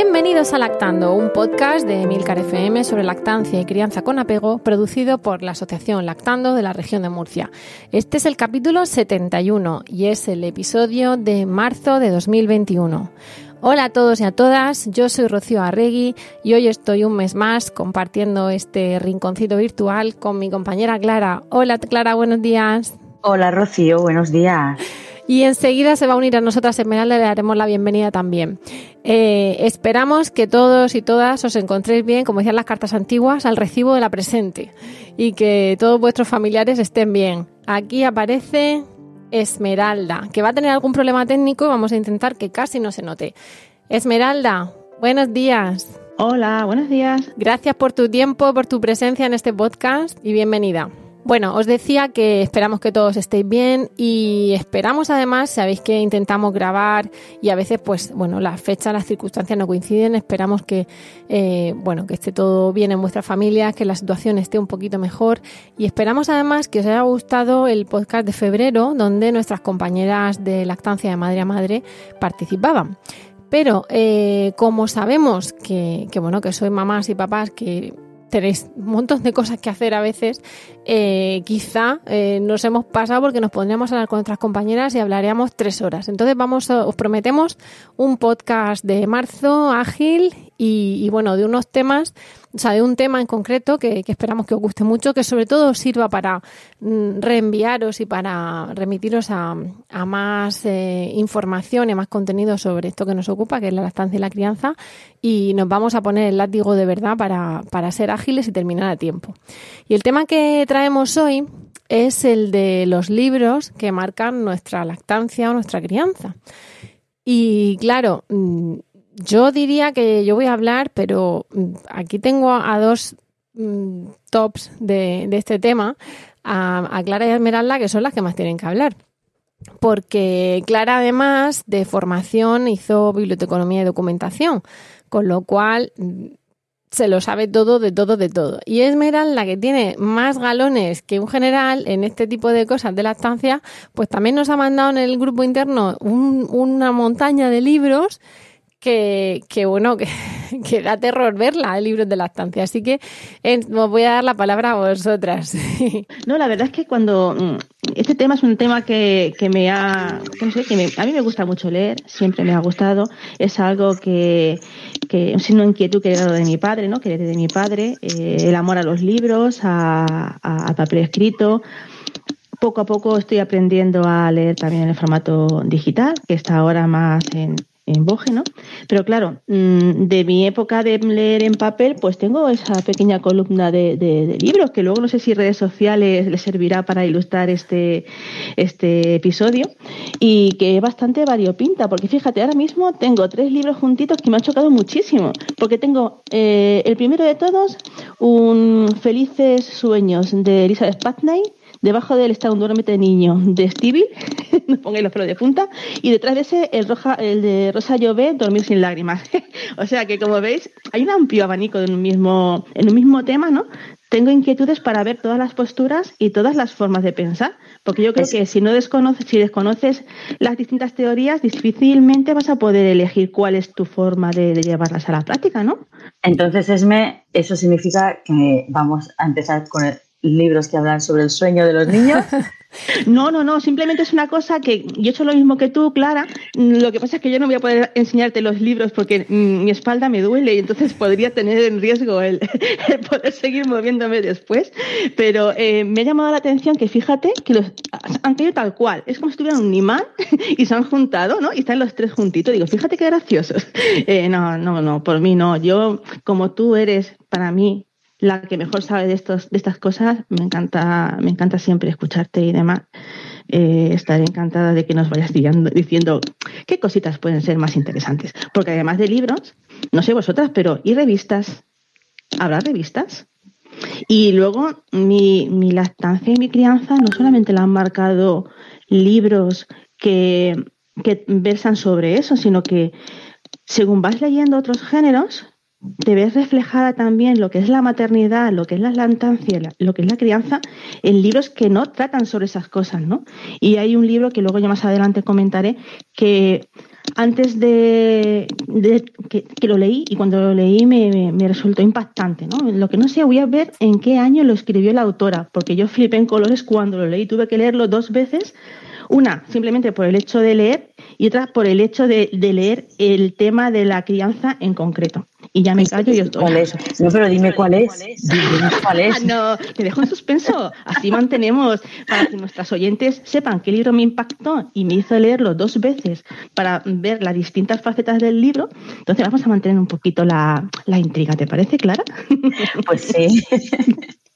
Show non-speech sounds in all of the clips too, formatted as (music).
Bienvenidos a Lactando, un podcast de Emilcar FM sobre lactancia y crianza con apego, producido por la Asociación Lactando de la región de Murcia. Este es el capítulo 71 y es el episodio de marzo de 2021. Hola a todos y a todas, yo soy Rocío Arregui y hoy estoy un mes más compartiendo este rinconcito virtual con mi compañera Clara. Hola Clara, buenos días. Hola Rocío, buenos días. Y enseguida se va a unir a nosotras Esmeralda, le daremos la bienvenida también. Eh, esperamos que todos y todas os encontréis bien, como decían las cartas antiguas, al recibo de la presente y que todos vuestros familiares estén bien. Aquí aparece Esmeralda, que va a tener algún problema técnico y vamos a intentar que casi no se note. Esmeralda, buenos días. Hola, buenos días. Gracias por tu tiempo, por tu presencia en este podcast y bienvenida. Bueno, os decía que esperamos que todos estéis bien y esperamos además, sabéis que intentamos grabar y a veces pues bueno, las fechas, las circunstancias no coinciden, esperamos que eh, bueno, que esté todo bien en vuestras familias, que la situación esté un poquito mejor y esperamos además que os haya gustado el podcast de febrero donde nuestras compañeras de lactancia de madre a madre participaban. Pero eh, como sabemos que, que, bueno, que sois mamás y papás que tenéis un montón de cosas que hacer a veces, eh, quizá eh, nos hemos pasado porque nos pondríamos a hablar con otras compañeras y hablaríamos tres horas. Entonces vamos, os prometemos un podcast de marzo ágil y, bueno, de unos temas o sea, de un tema en concreto que, esperamos que os guste mucho, que sobre todo sirva para mm, reenviaros y para remitiros a, más eh, información y más contenido sobre esto que nos ocupa, que es la lactancia y la crianza, y nos vamos a poner el látigo de verdad para, para ser ágiles y terminar a tiempo. Y el tema que traemos hoy es el de los libros que marcan nuestra lactancia o nuestra crianza. Y claro, mm, yo diría que yo voy a hablar, pero mm, aquí tengo a dos mm, tops de, este tema, a, Clara y a Esmeralda, que son las que más tienen que hablar. Porque Clara, además de formación, hizo biblioteconomía y documentación, con lo cual se lo sabe todo, de todo, de todo. Y Esmeralda, que tiene más galones que un general en este tipo de cosas de la estancia, pues también nos ha mandado en el grupo interno una montaña de libros que, que bueno, que, (laughs) que, da terror verla, el libro de la estancia. Así que os voy a dar la palabra a vosotras. (laughs) No, la verdad es que cuando mm, este tema es un tema que, que me ha, que no sé, que a mí me gusta mucho leer, siempre me ha gustado, es algo que, que es una inquietud que he dado de mi padre, ¿no? Que de mi padre, eh, el amor a los libros, a, a, papel escrito, poco a poco estoy aprendiendo a leer también en el formato digital, que está ahora más en, en Boje, ¿no? Pero claro, mm, de mi época de leer en papel, pues tengo esa pequeña columna de, libros que luego no sé si redes sociales les servirá para ilustrar este, este episodio y que es bastante variopinta, porque fíjate, ahora mismo tengo tres libros juntitos que me han chocado muchísimo, porque tengo eh, el primero de todos, un Felices Sueños de Elizabeth Patney, Debajo de él está un duérmete niño de Stevie, (laughs) no pongáis los pelos de punta, y detrás de ese el, roja, el de Rosa Llové, Dormir sin lágrimas. (laughs) o sea que como veis, hay un amplio abanico en un mismo, en un mismo tema, ¿no? Tengo inquietudes para ver todas las posturas y todas las formas de pensar, porque yo creo que si no desconoces, si desconoces las distintas teorías, difícilmente vas a poder elegir cuál es tu forma de, de llevarlas a la práctica, ¿no? Entonces, Esme, eso significa que vamos a empezar con el, libros que hablan sobre el sueño de los niños. (laughs) No, no, no, simplemente es una cosa que yo he hecho lo mismo que tú, Clara. Lo que pasa es que yo no voy a poder enseñarte los libros porque mi espalda me duele y entonces podría tener en riesgo (laughs) el, poder seguir moviéndome después. Pero eh, me ha llamado la atención que fíjate que los han caído tal cual. Es como si estuvieran un imán (laughs) y se han juntado, ¿no? Y están los tres juntitos. Digo, fíjate qué graciosos. Eh, no, no, no, por mí no. Yo, como tú eres para mí la que mejor sabe de estos, de estas cosas, me encanta, me encanta siempre escucharte y demás. Eh, estaré encantada de que nos vayas diciendo, diciendo qué cositas pueden ser más interesantes. Porque además de libros, no sé vosotras, pero ¿y revistas? ¿Habrá revistas? Y luego mi, mi lactancia y mi crianza no solamente la han marcado libros que, que versan sobre eso, sino que según vas leyendo otros géneros, te ves reflejada también lo que es la maternidad, lo que es la lactancia, lo que es la crianza, en libros que no tratan sobre esas cosas, ¿no? Y hay un libro que luego yo más adelante comentaré que antes de, que, lo leí y cuando lo leí me, me, resultó impactante, ¿no? Lo que no sé, voy a ver en qué año lo escribió la autora, porque yo flipé en colores cuando lo leí, tuve que leerlo dos veces, una simplemente por el hecho de leer y otra por el hecho de leer el tema de la crianza en concreto. Y ya me callo y estoy. ¿Cuál es? No, pero dime cuál es. Dime cuál es. (laughs) Ah, no, te dejo en suspenso. Así mantenemos para que nuestras oyentes sepan qué libro me impactó y me hizo leerlo dos veces para ver las distintas facetas del libro. Entonces vamos a mantener un poquito la, la intriga. ¿Te parece, Clara? Pues sí. (laughs)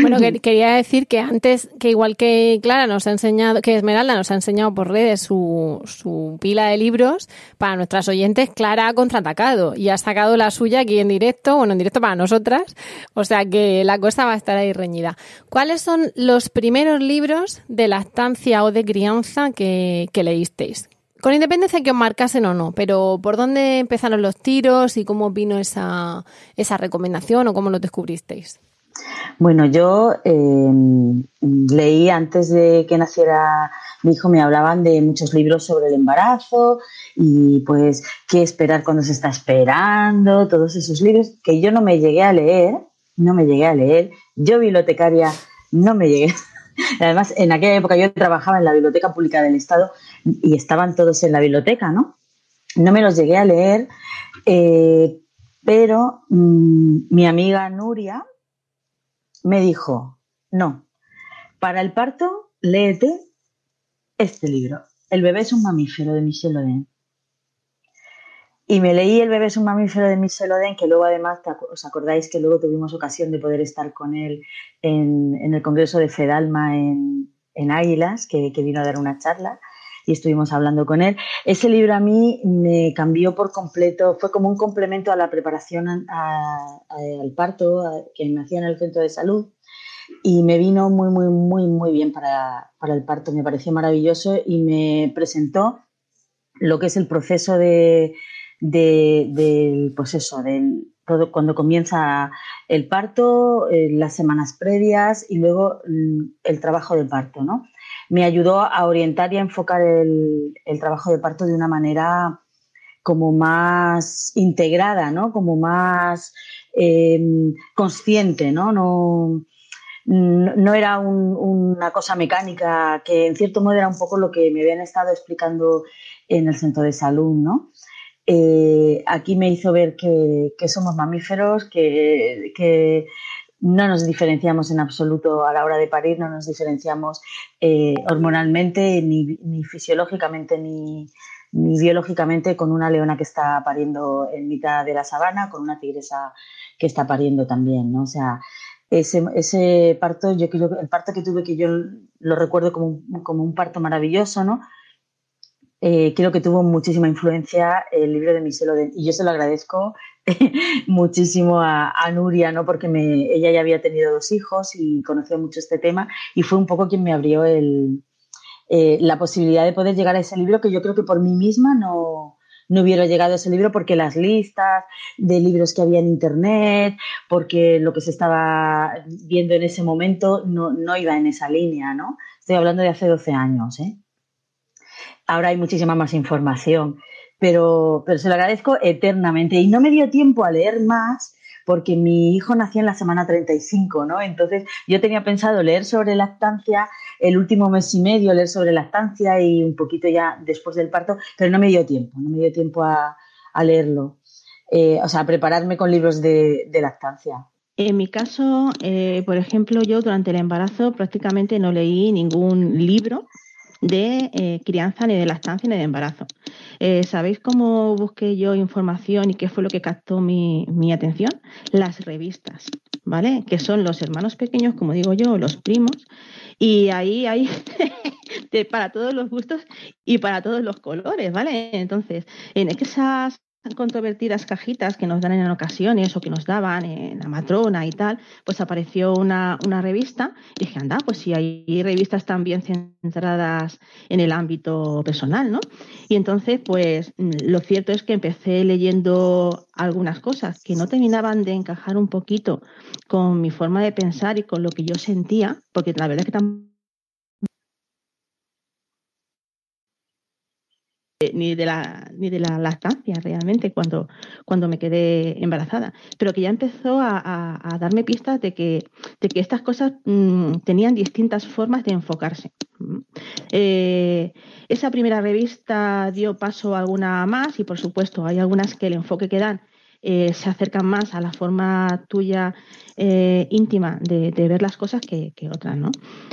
Bueno, quería decir que antes, que igual que Clara nos ha enseñado, que Esmeralda nos ha enseñado por redes su, su pila de libros, para nuestras oyentes, Clara ha contraatacado y ha sacado la suya aquí en directo, bueno, en directo para nosotras, o sea que la cosa va a estar ahí reñida. ¿Cuáles son los primeros libros de lactancia o de crianza que, que leísteis? Con independencia de que os marcasen o no, pero ¿por dónde empezaron los tiros y cómo vino esa, esa recomendación o cómo lo descubristeis? Bueno, yo em, leí antes de que naciera mi hijo, me hablaban de muchos libros sobre el embarazo y pues qué esperar cuando se está esperando, todos esos libros que yo no me llegué a leer, no me llegué a leer. Yo bibliotecaria no me llegué. (laughs) Además, en aquella época yo trabajaba en la Biblioteca Pública del Estado y estaban todos en la biblioteca, ¿no? No me los llegué a leer, eh, pero mm, mi amiga Nuria, me dijo, no, para el parto, léete este libro, El bebé es un mamífero de Michel Oden. Y me leí El bebé es un mamífero de Michel Oden, que luego además, os acordáis que luego tuvimos ocasión de poder estar con él en, el Congreso de Fedalma en, Águilas, que, vino a dar una charla y estuvimos hablando con él. Ese libro a mí me cambió por completo, fue como un complemento a la preparación al parto que me hacía en el centro de salud y me vino muy, muy, muy, muy bien para, el parto, me pareció maravilloso y me presentó lo que es el proceso de, del, pues eso, del, cuando comienza el parto, eh, las semanas previas y luego mm, el trabajo del parto, ¿no? Me ayudó a orientar y a enfocar el, trabajo de parto de una manera como más integrada, ¿no? Como más em, consciente, ¿no? No, no era una cosa mecánica, que en cierto modo era un poco lo que me habían estado explicando en el centro de salud, ¿no? Eh, aquí me hizo ver que, somos mamíferos, que, que, no nos diferenciamos en absoluto a la hora de parir, no nos diferenciamos eh, hormonalmente, ni, fisiológicamente, ni, biológicamente con una leona que está pariendo en mitad de la sabana, con una tigresa que está pariendo también, ¿no? O sea, ese, ese parto, yo el parto que tuve, que yo lo recuerdo como, como un parto maravilloso, ¿no? Eh, creo que tuvo muchísima influencia el libro de Michel Oden y yo se lo agradezco (laughs) muchísimo a, Nuria, ¿no? Porque me, ella ya había tenido dos hijos y conocía mucho este tema y fue un poco quien me abrió eh, la posibilidad de poder llegar a ese libro que yo creo que por mí misma no, no hubiera llegado a ese libro porque las listas de libros que había en internet, porque lo que se estaba viendo en ese momento no, no iba en esa línea, ¿no? Estoy hablando de hace 12 años, ¿eh? Ahora hay muchísima más información pero, pero se lo agradezco eternamente. Y no me dio tiempo a leer más porque mi hijo nació en la semana 35, ¿no? Entonces yo tenía pensado leer sobre lactancia el último mes y medio, leer sobre lactancia y un poquito ya después del parto, pero no me dio tiempo, no me dio tiempo a, leerlo. Eh, o sea, a prepararme con libros de, lactancia. En mi caso, eh, por ejemplo, yo durante el embarazo prácticamente no leí ningún libro de eh, crianza, ni de lactancia, ni de embarazo. Eh, ¿Sabéis cómo busqué yo información y qué fue lo que captó mi, atención? Las revistas. ¿vale? Que son los hermanos pequeños, como digo yo, los primos, y ahí hay (laughs) para todos los gustos y para todos los colores, ¿vale? Entonces, en esas controvertidas cajitas que nos dan en ocasiones o que nos daban en la matrona y tal, pues apareció una, una revista y dije, anda, pues si hay revistas también centradas en el ámbito personal, ¿no? Y entonces, pues lo cierto es que empecé leyendo algunas cosas que no terminaban de encajar un poquito con mi forma de pensar y con lo que yo sentía, porque la verdad es que tampoco ni de la ni de la lactancia realmente cuando, cuando me quedé embarazada, pero que ya empezó a, darme pistas de que, de que estas cosas mm, tenían distintas formas de enfocarse. Eh, esa primera revista dio paso a alguna más y por supuesto hay algunas que el enfoque que dan eh, se acercan más a la forma tuya eh, íntima de, ver las cosas que, otras, ¿no?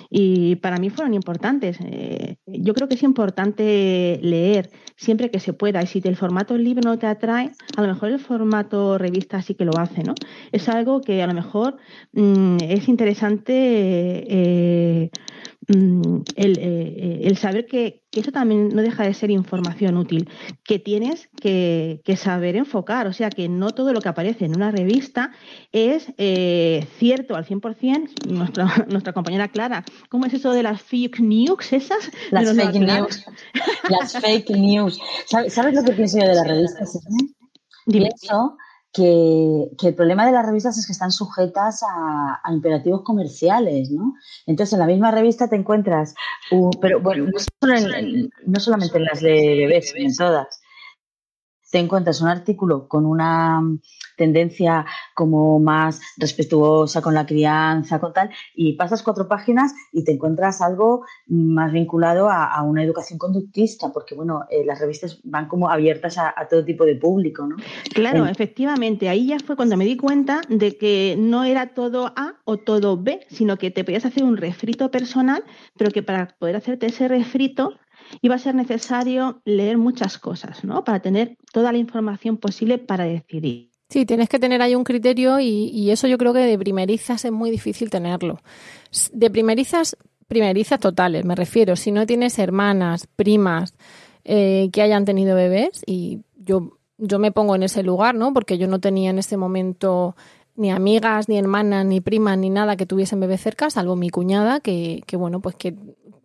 Y para mí fueron importantes. Eh, yo creo que es importante leer siempre que se pueda. Y si el formato libro no te atrae, a lo mejor el formato revista sí que lo hace, ¿no? Es algo que a lo mejor mm, es interesante el, eh, el, saber que, eso también no deja de ser información útil, que tienes que, saber enfocar, o sea, que no todo lo que aparece en una revista es eh, cierto al 100%. Nuestra, (laughs) nuestra compañera Clara, ¿cómo es eso de las fake news esas? Las fake news. Las fake news. ¿Sabes, lo que pienso yo de las revistas? Pienso que, el problema de las revistas es que están sujetas a, imperativos comerciales, ¿no? Entonces, en la misma revista te encuentras, pero bueno, no, solamente en las de bebés, en todas, te encuentras un artículo con una tendencia como más respetuosa con la crianza, con tal, y pasas cuatro páginas y te encuentras algo más vinculado a, una educación conductista, porque bueno, eh, las revistas van como abiertas a, todo tipo de público, ¿no? Claro, efectivamente, ahí ya fue cuando me di cuenta de que no era todo A o todo B, sino que te podías hacer un refrito personal, pero que para poder hacerte ese refrito iba a ser necesario leer muchas cosas, ¿no? Para tener toda la información posible para decidir. Sí, tienes que tener ahí un criterio y, eso yo creo que de primerizas es muy difícil tenerlo. De primerizas, primerizas totales, me refiero. Si no tienes hermanas, primas eh, que hayan tenido bebés y yo, yo me pongo en ese lugar, ¿no? Porque yo no tenía en ese momento ni amigas, ni hermanas, ni primas, ni nada que tuviesen bebé cerca, salvo mi cuñada, que, que bueno, pues que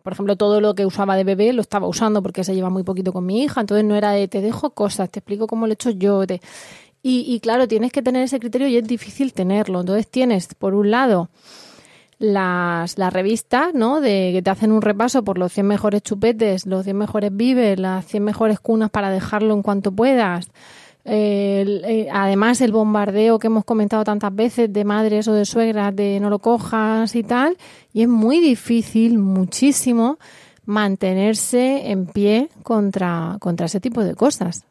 por ejemplo, todo lo que usaba de bebé lo estaba usando porque se lleva muy poquito con mi hija, entonces no era de te dejo cosas, te explico cómo lo he hecho yo. Y, claro, tienes que tener ese criterio y es difícil tenerlo. Entonces tienes, por un lado, las, las revistas, ¿no? De que te hacen un repaso por los 100 mejores chupetes, los 100 mejores vives, las 100 mejores cunas para dejarlo en cuanto puedas. Eh, además, el bombardeo que hemos comentado tantas veces de madres o de suegras de no lo cojas y tal, y es muy difícil, muchísimo, mantenerse en pie contra, contra ese tipo de cosas.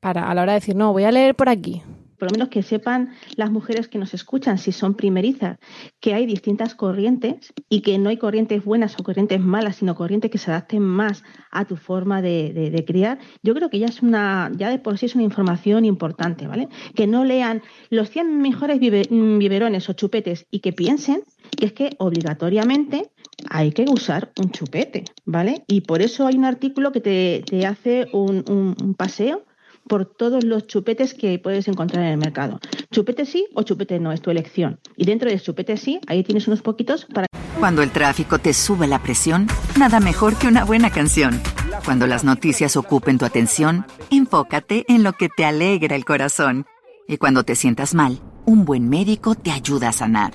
Para, a la hora de decir, no, voy a leer por aquí, por lo menos que sepan las mujeres que nos escuchan, si son primerizas, que hay distintas corrientes y que no hay corrientes buenas o corrientes malas, sino corrientes que se adapten más a tu forma de, criar, yo creo que ya es una, ya de por sí es una información importante, ¿vale? Que no lean los 100 mejores biberones o chupetes y que piensen que es que obligatoriamente hay que usar un chupete, ¿vale? Y por eso hay un artículo que te, hace un paseo por todos los chupetes que puedes encontrar en el mercado. Chupete sí o chupete no, es tu elección. Y dentro de chupete sí, ahí tienes unos poquitos para... Cuando el tráfico te sube la presión, nada mejor que una buena canción. Cuando las noticias ocupen tu atención, enfócate en lo que te alegra el corazón. Y cuando te sientas mal, un buen médico te ayuda a sanar.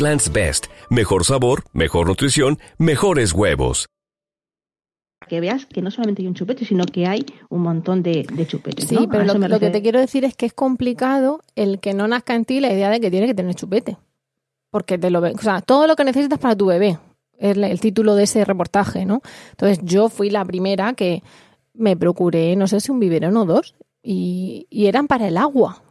Egglands Best. Mejor sabor, mejor nutrición, mejores huevos que veas que no solamente hay un chupete, sino que hay un montón de, chupetes. Sí, pero lo, que te quiero decir es que es complicado el que no nazca en ti la idea de que tiene que tener chupete. Porque te lo ve, o sea, todo lo que necesitas para tu bebé es el título de ese reportaje, ¿no? Entonces yo fui la primera que me procuré, no sé si un biberón o dos, y, y eran para el agua.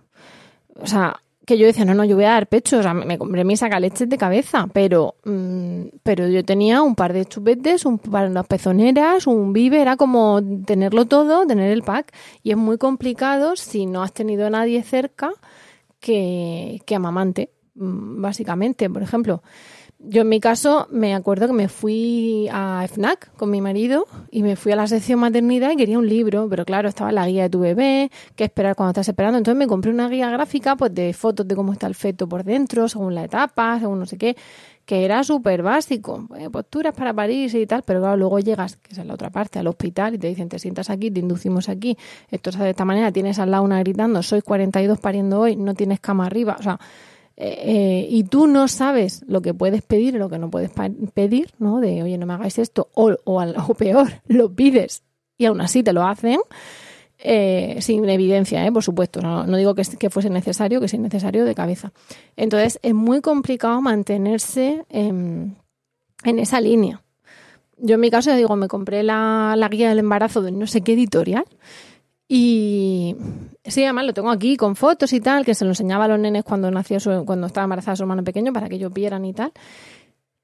O sea, que yo decía, no, no, yo voy a dar pecho, o sea, me compré mis sacaleches de cabeza, pero, mm, pero yo tenía un par de chupetes, un par de pezoneras, un vive, era como tenerlo todo, tener el pack, y es muy complicado si no has tenido a nadie cerca que, que amamante, mm, básicamente, por ejemplo. Yo en mi caso me acuerdo que me fui a FNAC con mi marido y me fui a la sección maternidad y quería un libro, pero claro, estaba la guía de tu bebé, qué esperar cuando estás esperando. Entonces me compré una guía gráfica pues de fotos de cómo está el feto por dentro, según la etapa, según no sé qué, que era súper básico. Posturas para París y tal, pero claro, luego llegas, que es la otra parte, al hospital y te dicen, te sientas aquí, te inducimos aquí, esto es de esta manera, tienes al lado una gritando, sois 42 pariendo hoy, no tienes cama arriba, o sea eh, y tú no sabes lo que puedes pedir y lo que no puedes pedir, ¿no? De, oye, no me hagáis esto, o, o, peor, (laughs) lo pides y aún así te lo hacen, eh, sin evidencia, ¿eh? por supuesto. No, digo que, que, fuese necesario, que sea necesario de cabeza. Entonces, es muy complicado mantenerse en, esa línea. Yo en mi caso, ya digo, me compré la, la guía del embarazo de no sé qué editorial y sí, además lo tengo aquí con fotos y tal, que se lo enseñaba a los nenes cuando nació cuando estaba embarazada su hermano pequeño para que ellos vieran y tal.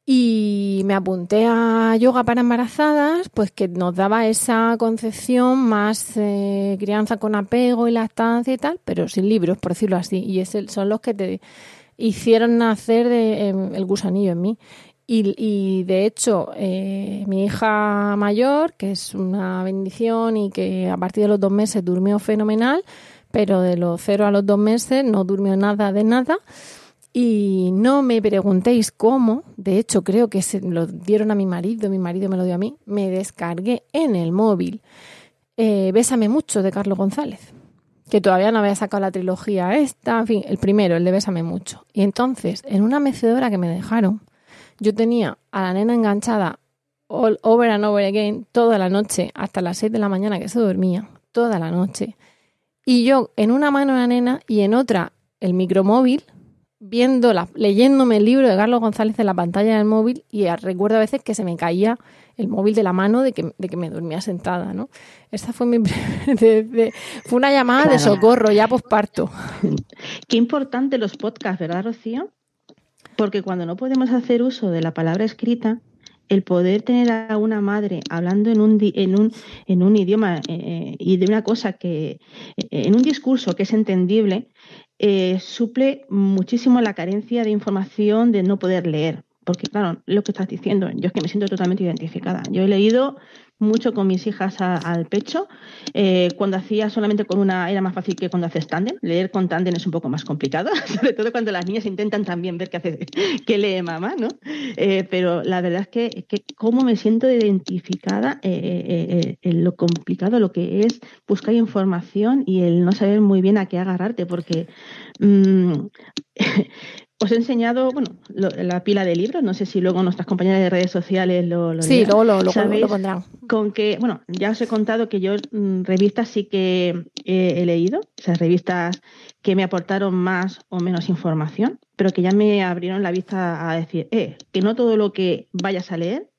Y me apunté a yoga para embarazadas, pues que nos daba esa concepción más eh, crianza con apego y lactancia y tal, pero sin libros, por decirlo así. Y es son los que te hicieron nacer de, em, el gusanillo en mí. Y, de hecho, eh, mi hija mayor, que es una bendición y que a partir de los dos meses durmió fenomenal, pero de los cero a los dos meses no durmió nada de nada. Y no me preguntéis cómo, de hecho creo que se lo dieron a mi marido, mi marido me lo dio a mí, me descargué en el móvil eh, Bésame mucho de Carlos González, que todavía no había sacado la trilogía esta, en fin, el primero, el de Bésame mucho. Y entonces, en una mecedora que me dejaron, yo tenía a la nena enganchada all over and over again toda la noche, hasta las 6 de la mañana que se dormía, toda la noche. Y yo en una mano la nena y en otra el micromóvil, viendo leyéndome el libro de Carlos González en la pantalla del móvil y recuerdo a veces que se me caía el móvil de la mano de que, de que me dormía sentada, ¿no? Esta fue mi (laughs) fue una llamada de socorro ya posparto. Qué importante los podcasts, ¿verdad, Rocío? Porque cuando no podemos hacer uso de la palabra escrita, el poder tener a una madre hablando en un, en un, en un idioma eh, y de una cosa que, eh, en un discurso que es entendible, eh, suple muchísimo la carencia de información de no poder leer. Porque, claro, lo que estás diciendo, yo es que me siento totalmente identificada. Yo he leído mucho con mis hijas al pecho. Eh, cuando hacía solamente con una era más fácil que cuando haces tándem. Leer con tándem es un poco más complicado, (laughs) sobre todo cuando las niñas intentan también ver qué hace, qué lee mamá, ¿no? Eh, pero la verdad es que, que cómo me siento identificada eh, en lo complicado, lo que es buscar información y el no saber muy bien a qué agarrarte, porque mm, (laughs) Os he enseñado, bueno, la pila de libros, no sé si luego nuestras compañeras de redes sociales lo, lo Sí, luego lo, pondrán. Con que, bueno, ya os he contado que yo mm, revistas sí que he leído, o sea, revistas que me aportaron más o menos información, pero que ya me abrieron la vista a decir, eh, que no todo lo que vayas a leer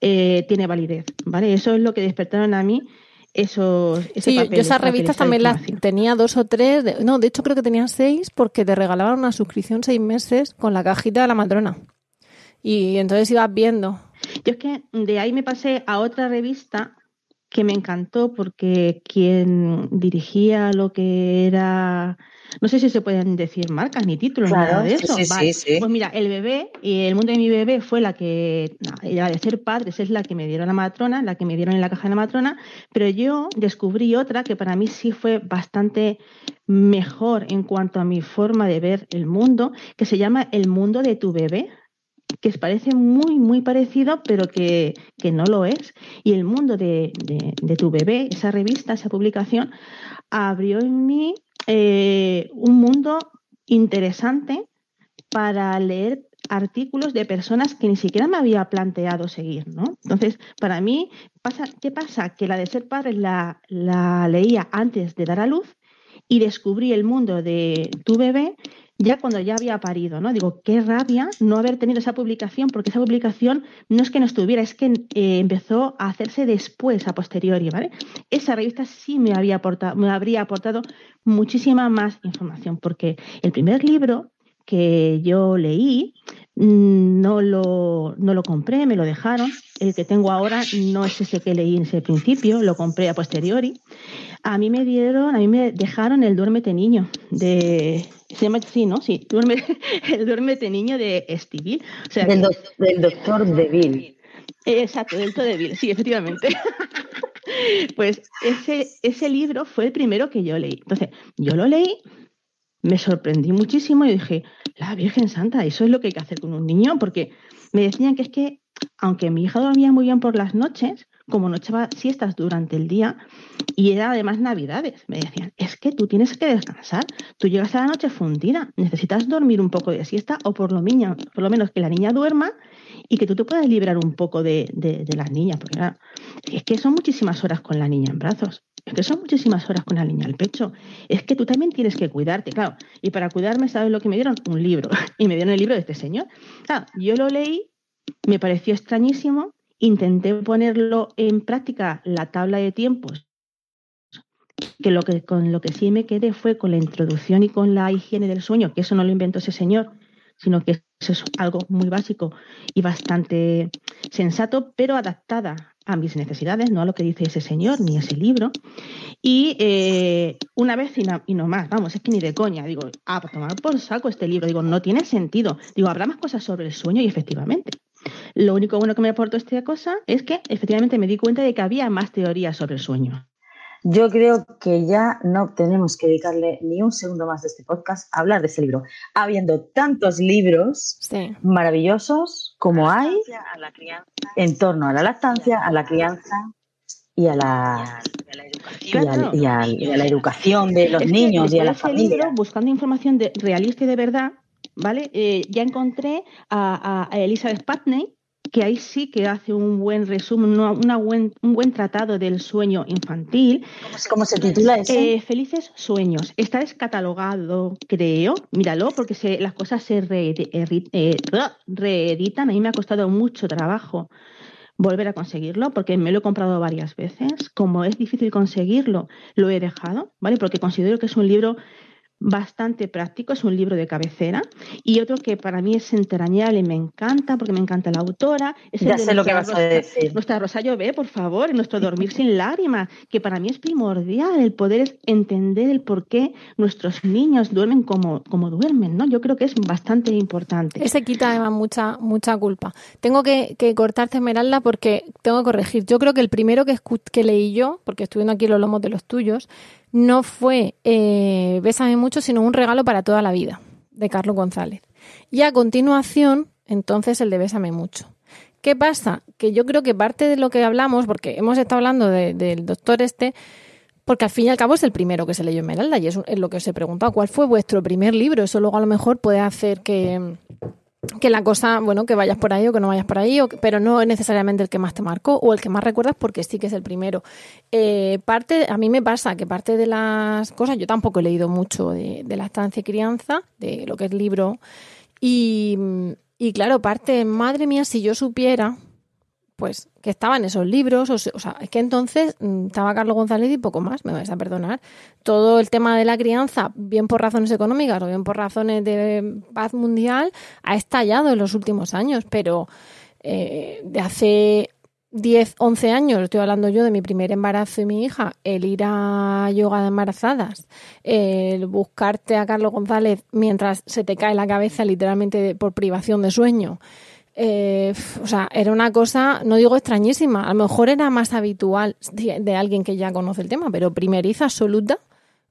eh, tiene validez, ¿vale? Eso es lo que despertaron a mí esos sí, yo esas revistas también las tenía dos o tres, no, de hecho creo que tenía seis porque te regalaban una suscripción seis meses con la cajita de la matrona. Y entonces ibas viendo. Yo es que de ahí me pasé a otra revista que me encantó porque quien dirigía lo que era no sé si se pueden decir marcas ni títulos, nada de eso. Pues mira, el bebé y el mundo de mi bebé fue la que, la de ser padres es la que me dieron la matrona, la que me dieron en la caja de la matrona, pero yo descubrí otra que para mí sí fue bastante mejor en cuanto a mi forma de ver el mundo, que se llama El mundo de tu bebé que parece muy, muy parecido, pero que, no lo es. Y el mundo de, de, tu bebé, esa revista, esa publicación, abrió en mí eh, un mundo interesante para leer artículos de personas que ni siquiera me había planteado seguir, ¿no? Entonces, para mí, pasa, ¿qué pasa? Que la de ser padre la, la leía antes de dar a luz y descubrí el mundo de tu bebé ya cuando ya había parido, ¿no? Digo, qué rabia no haber tenido esa publicación, porque esa publicación no es que no estuviera, es que eh, empezó a hacerse después, a posteriori, ¿vale? Esa revista sí me, había aportado, me habría aportado muchísima más información, porque el primer libro que yo leí mm, no lo, no lo compré, me lo dejaron. El que tengo ahora no es ese que leí en ese principio, lo compré a posteriori. A mí me dieron, a mí me dejaron el Duérmete Niño de se llama así, ¿no? Sí, duerme, (laughs) el duérmete niño de Stevie. O sea, del, doctor Deville. Exacto, del doctor Deville, sí, efectivamente. (laughs) pues ese, ese libro fue el primero que yo leí. Entonces, yo lo leí, me sorprendí muchísimo y dije, la Virgen Santa, eso es lo que hay que hacer con un niño, porque me decían que es que, aunque mi hija dormía muy bien por las noches, como no echaba siestas durante el día y era además navidades. Me decían, es que tú tienes que descansar, tú llegas a la noche fundida, necesitas dormir un poco de siesta o por lo, por lo menos que la niña duerma y que tú te puedas liberar un poco de, de, las niñas, porque es que son muchísimas horas con la niña en brazos. Es que son muchísimas horas con la niña al pecho. Es que tú también tienes que cuidarte, claro. Y para cuidarme, ¿sabes lo que me dieron? Un libro. (laughs) Y me dieron el libro de este señor. Yo lo leí, me pareció extrañísimo, intenté ponerlo en práctica la tabla de tiempos, que, lo que con lo que sí me quedé fue con la introducción y con la higiene del sueño, que eso no lo inventó ese señor, sino que eso es algo muy básico y bastante sensato, pero adaptada a mis necesidades, no a lo que dice ese señor ni ese libro. Y eh, una vez y no, y no, más, vamos, es que ni de coña, digo, ah, pues tomar por saco este libro, digo, no tiene sentido. Digo, habrá más cosas sobre el sueño y efectivamente. Lo único bueno que me aportó esta cosa es que efectivamente me di cuenta de que había más teorías sobre el sueño. Yo creo que ya no tenemos que dedicarle ni un segundo más de este podcast a hablar de ese libro, habiendo tantos libros maravillosos como hay en torno a la lactancia, a la crianza y a la, y a, la educación de los niños y a la familia. buscando información de, realista y de verdad, ¿vale? Eh, ya encontré a, Elizabeth Putney, que ahí sí que hace un buen resumen, una, buen, un buen tratado del sueño infantil. ¿Cómo se, titula ese? Eh, Felices Sueños. Está descatalogado, creo. Míralo, porque se, las cosas se eh, reeditan. A mí me ha costado mucho trabajo volver a conseguirlo porque me lo he comprado varias veces. Como es difícil conseguirlo, lo he dejado, ¿vale? Porque considero que es un libro bastante práctico, es un libro de cabecera, y otro que para mí es entrañable y me encanta, porque me encanta la autora. Es ya sé lo que vas a decir. Nuestra Rosario B, por favor, nuestro Dormir sin lágrimas, que para mí es primordial el poder entender el por qué nuestros niños duermen como, como duermen, ¿no? Yo creo que es bastante importante. Ese quita además mucha, mucha culpa. Tengo que, que cortarte, Esmeralda, porque tengo que corregir. Yo creo que el primero que, que leí yo, porque estoy viendo aquí los lomos de los tuyos, no fue eh, Bésame mucho, sino un regalo para toda la vida, de Carlos González. Y a continuación, entonces, el de Bésame mucho. ¿Qué pasa? Que yo creo que parte de lo que hablamos, porque hemos estado hablando del doctor este, porque al fin y al cabo es el primero que se leyó Esmeralda y es, es lo que os he preguntado. ¿Cuál fue vuestro primer libro? Eso luego a lo mejor puede hacer que, que la cosa, bueno, que vayas por ahí o que no vayas por ahí, pero no es necesariamente el que más te marcó o el que más recuerdas porque sí que es el primero. Eh, parte, a mí me pasa que parte de las cosas, yo tampoco he leído mucho de, la estancia y crianza, de lo que es libro, y, y claro, parte, madre mía, si yo supiera, pues que estaban esos libros, o, sea, es que entonces mm, estaba Carlos González y poco más, me vais a perdonar. Todo el tema de la crianza, bien por razones económicas o bien por razones de paz mundial, ha estallado en los últimos años, pero eh, de hace 10, 11 años, estoy hablando yo de mi primer embarazo y mi hija, el ir a yoga de embarazadas, el buscarte a Carlos González mientras se te cae la cabeza literalmente por privación de sueño, eh, o sea, era una cosa, no digo extrañísima, a lo mejor era más habitual de, alguien que ya conoce el tema, pero primeriza absoluta.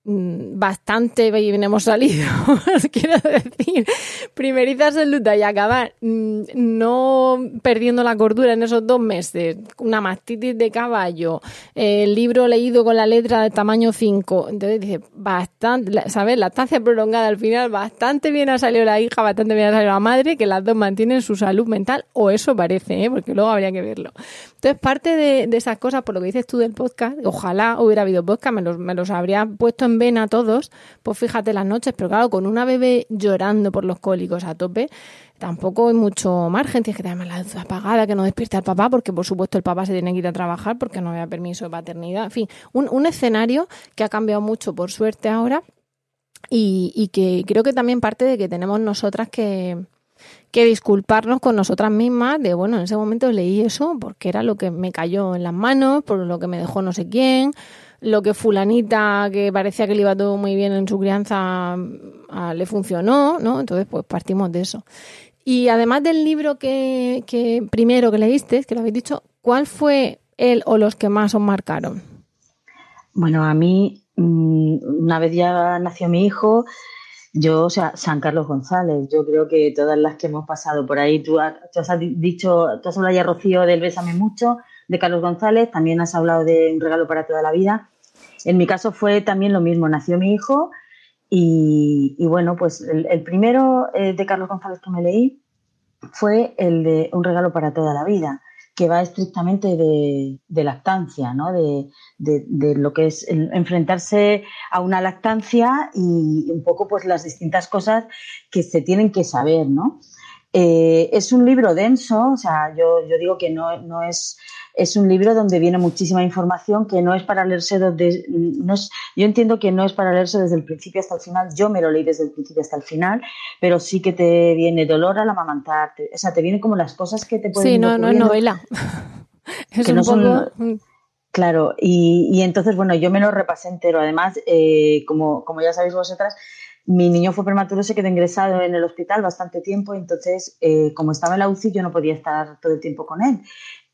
Mm, bastante bien hemos salido, (laughs) quiero decir, primeriza absoluta y acabar mm, no perdiendo la cordura en esos dos meses, una mastitis de caballo, el libro leído con la letra de tamaño 5, entonces dice, bastante, ¿sabes? La estancia prolongada al final, bastante bien ha salido la hija, bastante bien ha salido la madre, que las dos mantienen su salud mental, o eso parece, ¿eh? porque luego habría que verlo. Entonces, parte de, esas cosas, por lo que dices tú del podcast, ojalá hubiera habido podcast, me los, me los habría puesto en vena a todos, pues fíjate las noches, pero claro, con una bebé llorando por los cólicos a tope, tampoco hay mucho margen, tienes que tener la luz apagada, que no despierte al papá, porque por supuesto el papá se tiene que ir a trabajar porque no había permiso de paternidad, en fin, un, un escenario que ha cambiado mucho por suerte ahora y, y que creo que también parte de que tenemos nosotras que que disculparnos con nosotras mismas de, bueno, en ese momento leí eso porque era lo que me cayó en las manos, por lo que me dejó no sé quién, lo que fulanita que parecía que le iba todo muy bien en su crianza ah, le funcionó, ¿no? Entonces, pues partimos de eso. Y además del libro que, que primero que leíste, que lo habéis dicho, ¿cuál fue el o los que más os marcaron? Bueno, a mí, mm, una vez ya nació mi hijo, yo, o sea, San Carlos González, yo creo que todas las que hemos pasado por ahí, tú has, dicho, tú has hablado ya, Rocío, del Bésame Mucho, de Carlos González, también has hablado de Un regalo para toda la vida. En mi caso fue también lo mismo, nació mi hijo y, bueno, pues el, primero eh, de Carlos González que me leí fue el de Un regalo para toda la vida que va estrictamente de, lactancia, ¿no? De, lo que es enfrentarse a una lactancia y un poco pues las distintas cosas que se tienen que saber, ¿no? Eh, es un libro denso, o sea, yo, yo digo que no, no es es un libro donde viene muchísima información que no es para leerse desde, no es, yo entiendo que no es para leerse desde el principio hasta el final, yo me lo leí desde el principio hasta el final, pero sí que te viene dolor al amamantar, o sea, te vienen como las cosas que te pueden Sí, no, no es novela. es un poco... Claro, y, entonces, bueno, yo me lo repasé entero. Además, eh, como, como ya sabéis vosotras, mi niño fue prematuro, se quedó ingresado en el hospital bastante tiempo, entonces, eh, como estaba en la UCI, yo no podía estar todo el tiempo con él.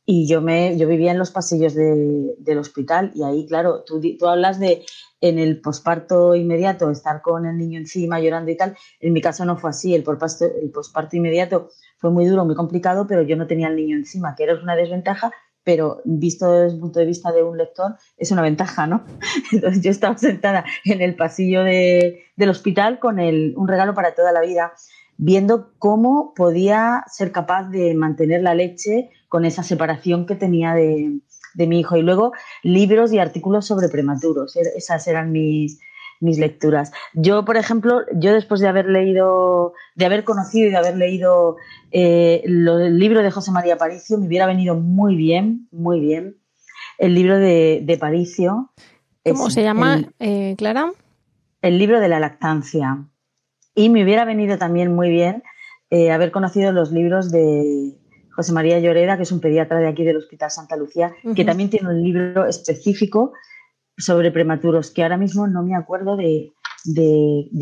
Y yo, me, yo vivía en los pasillos del hospital y ahí, claro, tú, tú hablas de en el posparto inmediato estar con el niño encima llorando y tal. En mi caso no fue así, el posparto, el posparto inmediato fue muy duro, muy complicado, pero yo no tenía al niño encima, que era una desventaja, pero visto desde el punto de vista de un lector es una ventaja, ¿no? (laughs) Entonces yo estaba sentada en el pasillo de, del hospital con el, un regalo para toda la vida, viendo cómo podía ser capaz de mantener la leche con esa separación que tenía de, mi hijo. Y luego libros y artículos sobre prematuros. Er, esas eran mis, mis lecturas. Yo, por ejemplo, yo después de haber leído, de haber conocido y de haber leído eh, el libro de José María Paricio, me hubiera venido muy bien, muy bien, el libro de, de Paricio. ¿Cómo se llama, eh, Clara? El libro de la lactancia. Y me hubiera venido también muy bien eh, haber conocido los libros de, José María Lloreda, que es un pediatra de aquí del Hospital Santa Lucía, que también tiene un libro específico sobre prematuros, que ahora mismo no me acuerdo de,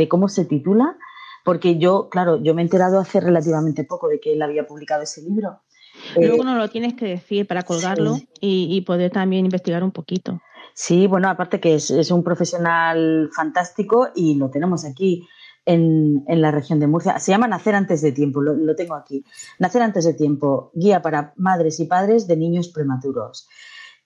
cómo se titula, porque yo, claro, yo me he enterado hace relativamente poco de que él había publicado ese libro. Luego eh, no lo tienes que decir para colgarlo y, poder también investigar un poquito. Sí, bueno, aparte que es, es, un profesional fantástico y lo tenemos aquí en, la región de Murcia. Se llama Nacer antes de tiempo, lo, tengo aquí. Nacer antes de tiempo, guía para madres y padres de niños prematuros.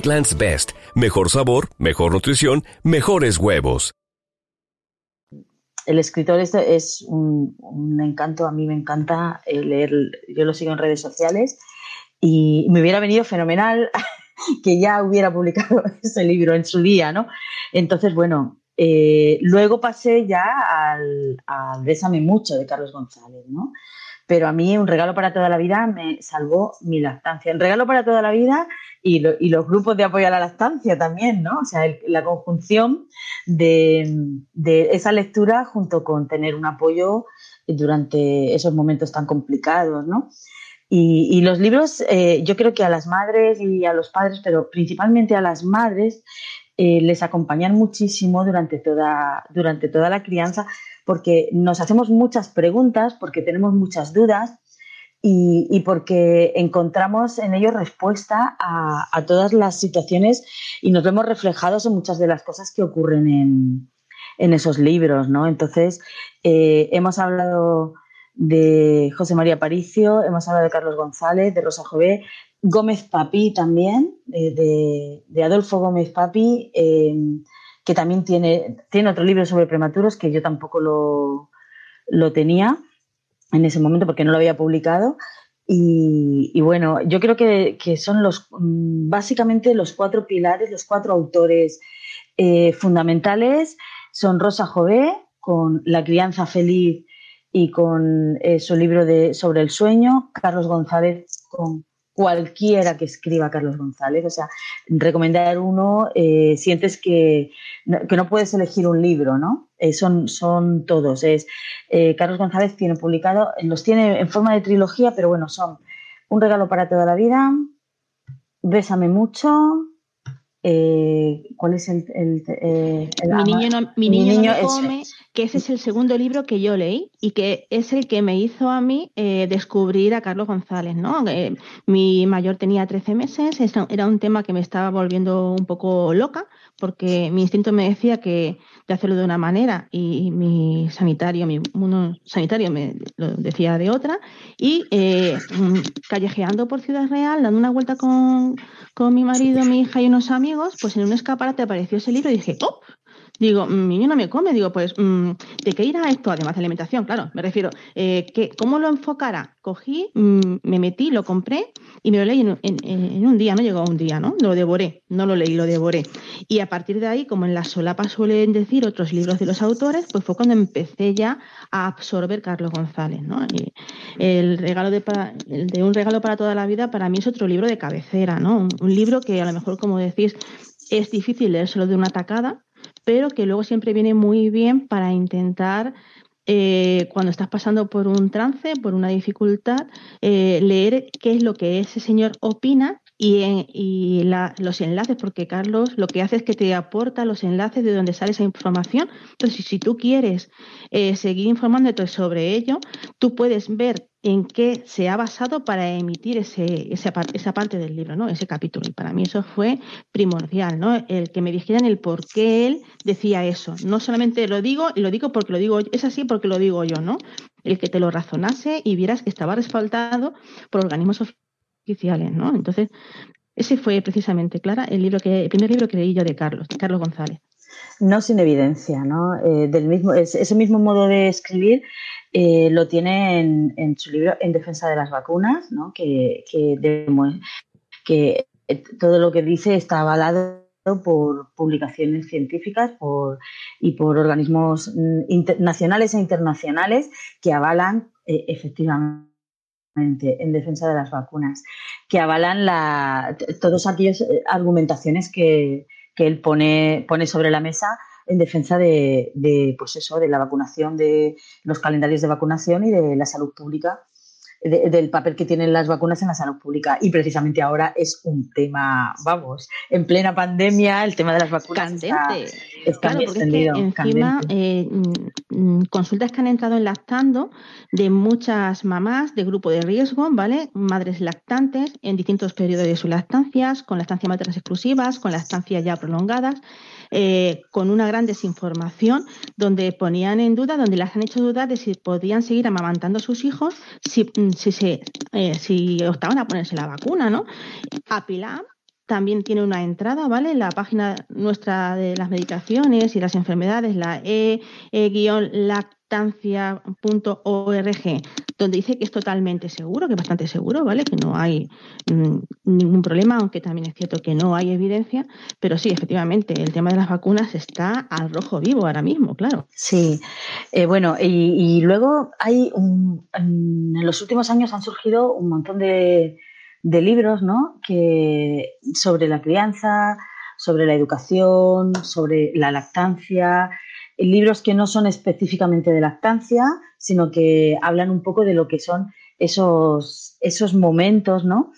Egglands Best. Mejor sabor, mejor nutrición, mejores huevos. el escritor este es un, encanto, a mí me encanta eh, leer, yo lo sigo en redes sociales y me hubiera venido fenomenal (laughs) que ya hubiera publicado (laughs) ese libro en su día, ¿no? Entonces, bueno, eh, luego pasé ya al, al Bésame mucho de Carlos González, ¿no? Pero a mí un regalo para toda la vida me salvó mi lactancia. Un regalo para toda la vida y, los grupos de apoyo a la lactancia también, ¿no? O sea, la conjunción de, esa lectura junto con tener un apoyo durante esos momentos tan complicados, ¿no? Y, los libros, eh, yo creo que a las madres y a los padres, pero principalmente a las madres, eh, les acompañan muchísimo durante toda, durante toda la crianza, porque nos hacemos muchas preguntas, porque tenemos muchas dudas y, porque encontramos en ellos respuesta a, todas las situaciones y nos vemos reflejados en muchas de las cosas que ocurren en, esos libros, ¿no? Entonces, eh, hemos hablado de José María Paricio, hemos hablado de Carlos González, de Rosa Jové, Gómez Papi también, de, Adolfo Gómez Papi, eh, que también tiene, tiene otro libro sobre prematuros que yo tampoco lo, lo tenía en ese momento porque no lo había publicado. Y, bueno, yo creo que, son los mm, básicamente los cuatro pilares, los cuatro autores eh, fundamentales son Rosa Jové con La crianza feliz y con eh, su libro de, sobre el sueño, Carlos González con cualquiera que escriba Carlos González. O sea, recomendar uno, eh, sientes que, que, no puedes elegir un libro, ¿no? Eh, son, son todos. Es, eh, Carlos González tiene publicado, los tiene en forma de trilogía, pero bueno, son Un regalo para toda la vida, Bésame mucho, ¿Cuál es el, mi niño no, mi niño, come, que ese es el segundo libro que yo leí y que es el que me hizo a mí eh, descubrir a Carlos González. ¿no? Eh, mi mayor tenía 13 meses, era un tema que me estaba volviendo un poco loca porque mi instinto me decía que de hacerlo de una manera y mi sanitario, mi mundo sanitario me lo decía de otra y eh, mm, callejeando por Ciudad Real, dando una vuelta con, con mi marido, mi hija y unos amigos, pues en un escaparate apareció ese libro y dije, ¡oh! Digo, mm, mi niño no me come. Digo, pues, mm, ¿de qué irá esto? Además de alimentación, claro. Me refiero, eh, ¿cómo lo enfocara? Cogí, mm, me metí, lo compré y me lo leí en, un día, no llegó a un día, ¿no? Lo devoré, no lo leí, lo devoré. Y a partir de ahí, como en la solapa suelen decir otros libros de los autores, pues fue cuando empecé ya a absorber Carlos González, ¿no? el regalo de, de un regalo para toda la vida para mí es otro libro de cabecera, ¿no? Un, libro que a lo mejor, como decís, es difícil leérselo de una tacada, pero que luego siempre viene muy bien para intentar eh, cuando estás pasando por un trance, por una dificultad, eh, leer qué es lo que ese señor opina y, los enlaces, porque Carlos lo que hace es que te aporta los enlaces de donde sale esa información. Entonces, si, tú quieres eh, seguir informándote sobre ello, tú puedes ver en qué se ha basado para emitir ese, esa, esa, parte del libro, ¿no? ese capítulo. Y para mí eso fue primordial, ¿no? el que me dijeran el por qué él decía eso. No solamente lo digo, lo digo porque lo digo, es así porque lo digo yo, ¿no? El que te lo razonase y vieras que estaba respaldado por organismos oficiales, ¿no? Entonces, ese fue precisamente, Clara, el libro que, el primer libro que leí yo de Carlos, de Carlos González. No sin evidencia, ¿no? Eh, del mismo, ese mismo modo de escribir eh, lo tiene en, su libro En defensa de las vacunas, ¿no? que, que, eh, todo lo que dice está avalado por publicaciones científicas por, y por organismos mm, nacionales e internacionales que avalan efectivamente en defensa de las vacunas, que avalan la, todas aquellas argumentaciones que, que él pone, pone sobre la mesa en defensa de, de, pues eso, de la vacunación, de los calendarios de vacunación y de la salud pública del papel que tienen las vacunas en la salud pública. Y precisamente ahora es un tema, vamos, en plena pandemia, el tema de las vacunas candente. Está, claro, encima eh, mm, consultas que han entrado en lactando de muchas mamás de grupo de riesgo, ¿vale? Madres lactantes en distintos periodos de sus lactancias, con lactancias maternas exclusivas, con lactancias ya prolongadas. Eh, con una gran desinformación donde ponían en duda, donde las han hecho dudar de si podían seguir amamantando a sus hijos si, mm, si, se, eh, si optaban a ponerse la vacuna, ¿no? A también tiene una entrada, ¿vale? La página nuestra de las medicaciones y las enfermedades, la e-lactancia.org, donde dice que es totalmente seguro, que es bastante seguro, ¿vale? Que no hay mm, ningún problema, aunque también es cierto que no hay evidencia, pero sí, efectivamente, el tema de las vacunas está al rojo vivo ahora mismo, claro. Sí, eh, bueno, y, luego hay, en los últimos años han surgido un montón de de libros ¿no? que, sobre la crianza, sobre la educación, sobre la lactancia, libros que no son específicamente de lactancia, sino que hablan un poco de lo que son esos, esos momentos, ¿no?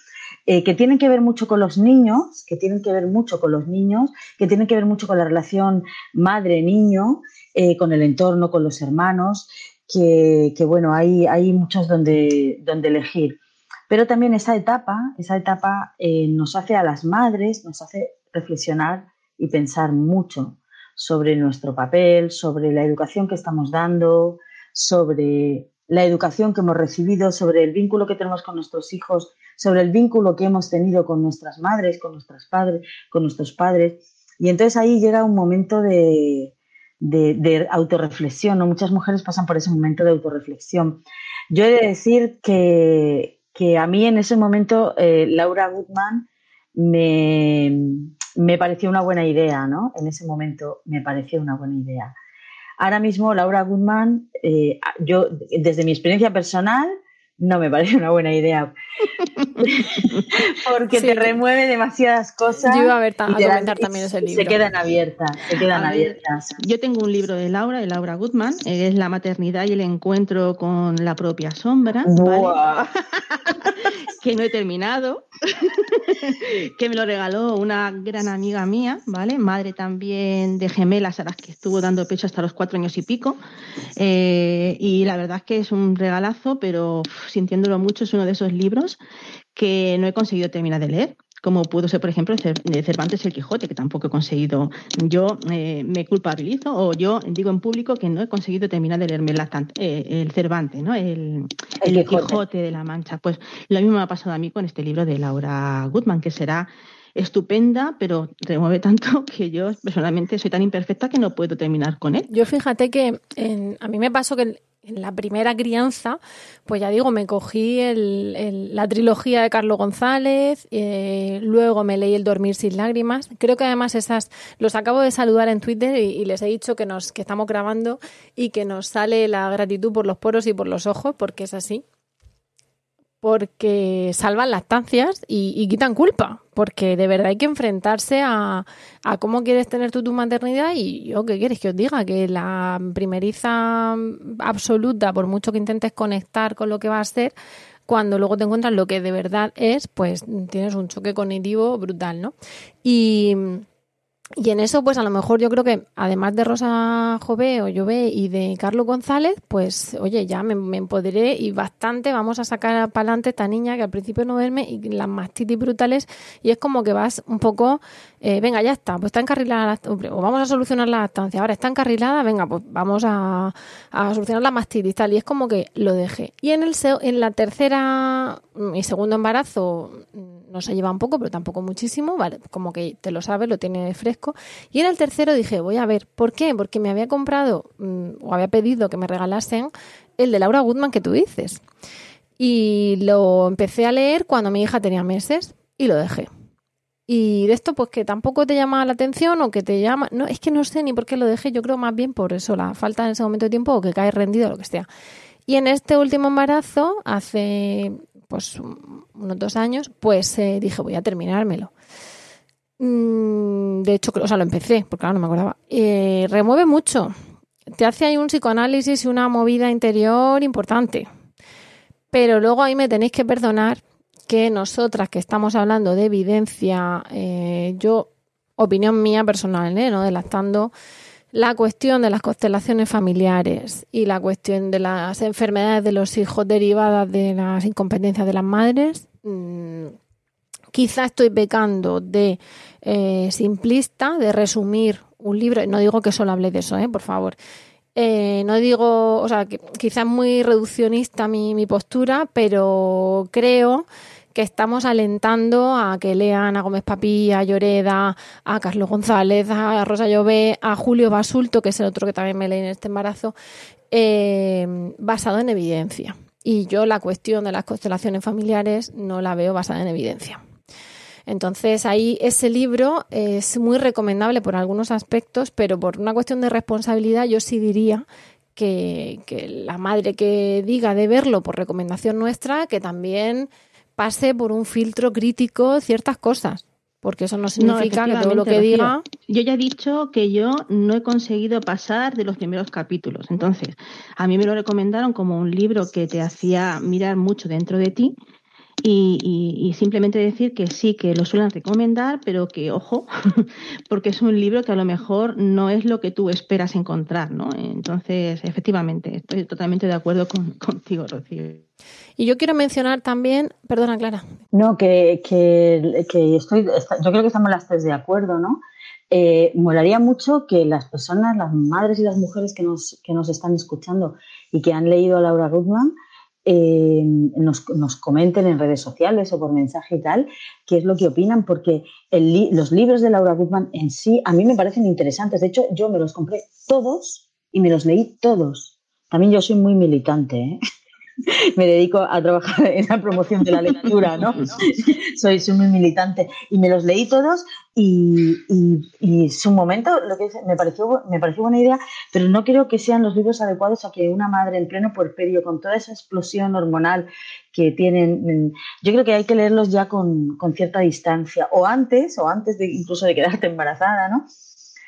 Eh, que tienen que ver mucho con los niños, que tienen que ver mucho con los niños, que tienen que ver mucho con la relación madre-niño, eh, con el entorno, con los hermanos, que, bueno, hay, hay muchos donde, donde elegir. Pero también esa etapa, esa etapa eh, nos hace a las madres, nos hace reflexionar y pensar mucho sobre nuestro papel, sobre la educación que estamos dando, sobre la educación que hemos recibido, sobre el vínculo que tenemos con nuestros hijos, sobre el vínculo que hemos tenido con nuestras madres, con nuestras padres, con nuestros padres. Y entonces ahí llega un momento de, de, autorreflexión, Muchas mujeres pasan por ese momento de autorreflexión. Yo he de decir que, que a mí en ese momento eh, Laura Goodman me, pareció una buena idea, ¿no? En ese momento me pareció una buena idea. Ahora mismo Laura Goodman, eh, yo desde mi experiencia personal, no me parece una buena idea. (laughs) Porque te remueve demasiadas cosas. Yo iba a, ver, a comentar también ese libro. Se quedan abiertas, se quedan abiertas. yo tengo un libro de Laura, de Laura Goodman, eh, es La maternidad y el encuentro con la propia sombra. (laughs) que no he terminado, (laughs) que me lo regaló una gran amiga mía, ¿vale? Madre también de gemelas a las que estuvo dando pecho hasta los cuatro años y pico. Eh, y la verdad es que es un regalazo, pero sintiéndolo mucho, es uno de esos libros que no he conseguido terminar de leer como pudo ser, por ejemplo, de Cervantes el Quijote, que tampoco he conseguido. Yo eh, me culpabilizo o yo digo en público que no he conseguido terminar de leerme eh, el Cervantes, ¿no? El, Quijote. de la Mancha. Pues lo mismo me ha pasado a mí con este libro de Laura Goodman, que será estupenda, pero remueve tanto (laughs) que yo personalmente soy tan imperfecta que no puedo terminar con él. Yo fíjate que a mí me pasó que en la primera crianza, pues ya digo, me cogí la trilogía de Carlos González, eh, luego me leí El Dormir sin lágrimas. Creo que además esas los acabo de saludar en Twitter y, les he dicho que nos que estamos grabando y que nos sale la gratitud por los poros y por los ojos, porque es así porque salvan lactancias y, y, quitan culpa, porque de verdad hay que enfrentarse a, a, cómo quieres tener tú tu maternidad y yo qué quieres que os diga, que la primeriza absoluta, por mucho que intentes conectar con lo que va a ser, cuando luego te encuentras lo que de verdad es, pues tienes un choque cognitivo brutal, ¿no? Y y en eso, pues a lo mejor yo creo que además de Rosa Jové o Jové y de Carlos González, pues oye, ya me, empoderé y bastante vamos a sacar para adelante esta niña que al principio no duerme y las mastitis brutales. Y es como que vas un poco, eh, venga, ya está, pues está encarrilada, o vamos a solucionar la lactancia, ahora está encarrilada, venga, pues vamos a, a solucionar la mastitis tal. Y es como que lo dejé. Y en, el, en la tercera, mi segundo embarazo no se lleva un poco, pero tampoco muchísimo, vale, como que te lo sabes, lo tiene fresco. Y en el tercero dije, voy a ver, ¿por qué? Porque me había comprado mm, o había pedido que me regalasen el de Laura Goodman que tú dices. Y lo empecé a leer cuando mi hija tenía meses y lo dejé. Y de esto, pues que tampoco te llama la atención o que te llama. No, es que no sé ni por qué lo dejé. Yo creo más bien por eso, la falta en ese momento de tiempo o que cae rendido o lo que sea. Y en este último embarazo, hace pues unos dos años, pues eh, dije, voy a terminármelo. Mm, de hecho, o sea, lo empecé, porque ahora no me acordaba. Eh, remueve mucho. Te hace ahí un psicoanálisis y una movida interior importante. Pero luego ahí me tenéis que perdonar que nosotras que estamos hablando de evidencia, eh, yo, opinión mía personal, ¿eh? no delatando, la cuestión de las constelaciones familiares y la cuestión de las enfermedades de los hijos derivadas de las incompetencias de las madres, mm, quizá estoy pecando de eh, simplista, de resumir un libro. No digo que solo hable de eso, ¿eh? por favor. Eh, no digo, o sea, que quizás muy reduccionista mi, mi postura, pero creo que estamos alentando a que lean a Gómez Papí, a Lloreda, a Carlos González, a Rosa Llové, a Julio Basulto, que es el otro que también me leí en este embarazo, eh, basado en evidencia. Y yo la cuestión de las constelaciones familiares no la veo basada en evidencia. Entonces ahí ese libro es muy recomendable por algunos aspectos, pero por una cuestión de responsabilidad yo sí diría que, la madre que diga de verlo por recomendación nuestra, que también pase por un filtro crítico ciertas cosas porque eso no significa que todo lo que diga. Yo ya he dicho que yo no he conseguido pasar de los primeros capítulos. Entonces, a mí me lo recomendaron como un libro que te hacía mirar mucho dentro de ti y, simplemente decir que sí, que lo suelen recomendar, pero que ojo, (laughs) porque es un libro que a lo mejor no es lo que tú esperas encontrar, ¿no? Entonces, efectivamente, estoy totalmente de acuerdo (laughs) contigo, Rocío. Y yo quiero mencionar también, perdona Clara. No, que, que, que estoy, yo creo que estamos las tres de acuerdo, ¿no? Eh, molaría mucho que las personas, las madres y las mujeres que nos, que nos están escuchando y que han leído a Laura Goodman, eh, nos, comenten en redes sociales o por mensaje y tal, qué es lo que opinan, porque los libros de Laura Gutman en sí a mí me parecen interesantes. De hecho, yo me los compré todos y me los leí todos. También yo soy muy militante, ¿eh? (laughs) me dedico a trabajar en la promoción de la lectura, ¿no? (laughs) soy, soy muy militante y me los leí todos y, y, su momento lo que me pareció me pareció buena idea, pero no creo que sean los libros adecuados a que una madre en pleno puerperio con toda esa explosión hormonal que tienen, yo creo que hay que leerlos ya con, con cierta distancia o antes o antes de incluso de quedarte embarazada, ¿no?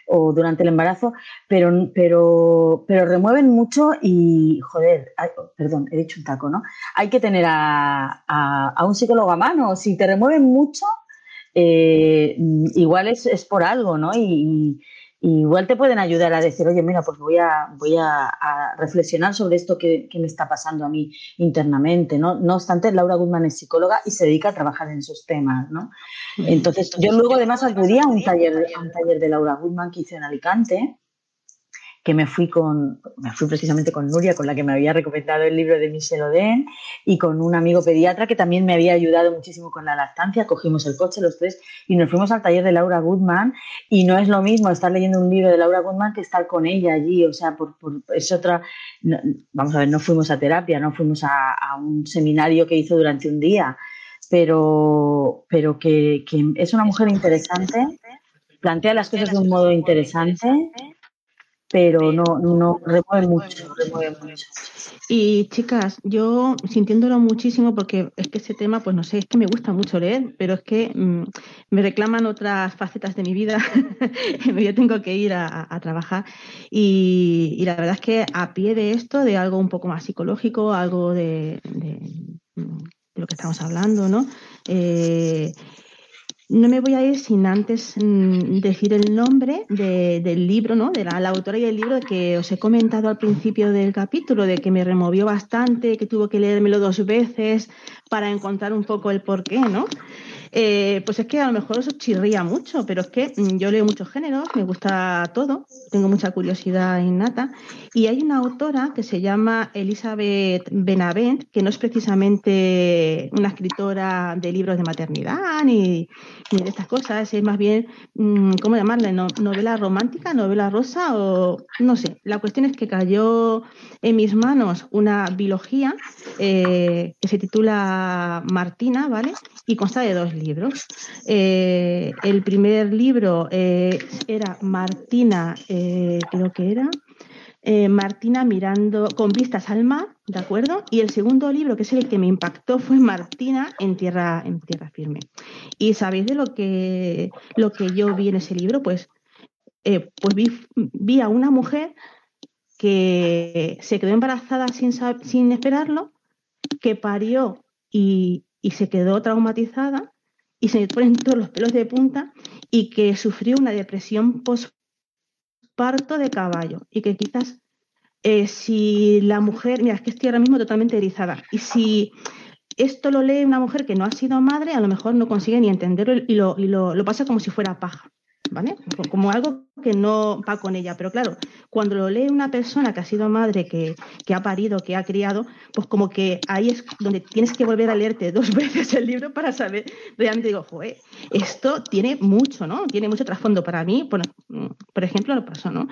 O durante el embarazo, pero, pero, pero remueven mucho y, joder, perdón, he dicho un taco, ¿no? Hay que tener a, a, un psicólogo a mano. Si te remueven mucho, eh, igual es, es, por algo, ¿no? Y, igual te pueden ayudar a decir, oye, mira, pues voy a, voy a, reflexionar sobre esto que, me está pasando a mí internamente, ¿no? No obstante, Laura Goodman es psicóloga y se dedica a trabajar en esos temas, ¿no? Entonces, yo luego además acudí a un taller, a un taller de Laura Goodman que hice en Alicante, que me fui con, me fui precisamente con Nuria, con la que me había recomendado el libro de Michel Oden, y con un amigo pediatra que también me había ayudado muchísimo con la lactancia. Cogimos el coche los tres y nos fuimos al taller de Laura Goodman. Y no es lo mismo estar leyendo un libro de Laura Goodman que estar con ella allí. O sea, por, es otra. vamos a ver, no fuimos a terapia, no fuimos a, un seminario que hizo durante un día, pero, pero que, que es una mujer interesante, plantea las cosas de un modo interesante pero no, no remueve mucho, remueve mucho. Y chicas, yo sintiéndolo muchísimo porque es que ese tema, pues no sé, es que me gusta mucho leer, pero es que mm, me reclaman otras facetas de mi vida. (laughs) yo tengo que ir a, trabajar y, la verdad es que a pie de esto, de algo un poco más psicológico, algo de, lo que estamos hablando, ¿no? Eh, no me voy a ir sin antes mm, decir el nombre del libro, ¿no? De la, autora y el libro que os he comentado al principio del capítulo, de que me removió bastante, que tuvo que leérmelo dos veces para encontrar un poco el porqué, ¿no? Eh, pues es que a lo mejor eso chirría mucho, pero es que mm, yo leo muchos géneros, me gusta todo, tengo mucha curiosidad innata. Y hay una autora que se llama Elizabeth Benavent, que no es precisamente una escritora de libros de maternidad ni, de estas cosas, es más bien, mm, ¿cómo llamarle? novela romántica, novela rosa o no sé. La cuestión es que cayó en mis manos una biología eh, que se titula Martina, ¿vale? Y consta de dos libros. Eh, el primer libro eh, era Martina, creo que era, Martina mirando con vistas al mar, ¿de acuerdo? Y el segundo libro, que es el que me impactó, fue Martina en tierra, en tierra firme. ¿Y sabéis de lo que, lo que yo vi en ese libro? Pues, pues vi, a una mujer que se quedó embarazada sin, sin esperarlo, que parió y, y se quedó traumatizada y se ponen todos los pelos de punta y que sufrió una depresión postparto de caballo y que quizás eh, si la mujer, mira, es que estoy ahora mismo totalmente erizada y si esto lo lee una mujer que no ha sido madre, a lo mejor no consigue ni entenderlo y lo, y lo, lo pasa como si fuera paja. ¿Vale? Como algo que no va con ella. Pero claro, cuando lo lee una persona que ha sido madre, que, que ha parido, que ha criado, pues como que ahí es donde tienes que volver a leerte dos (laughs) veces el libro para saber, realmente digo, joder, esto tiene mucho, ¿no? Tiene mucho trasfondo para mí. Bueno, mm, por ejemplo, lo pasó, ¿no?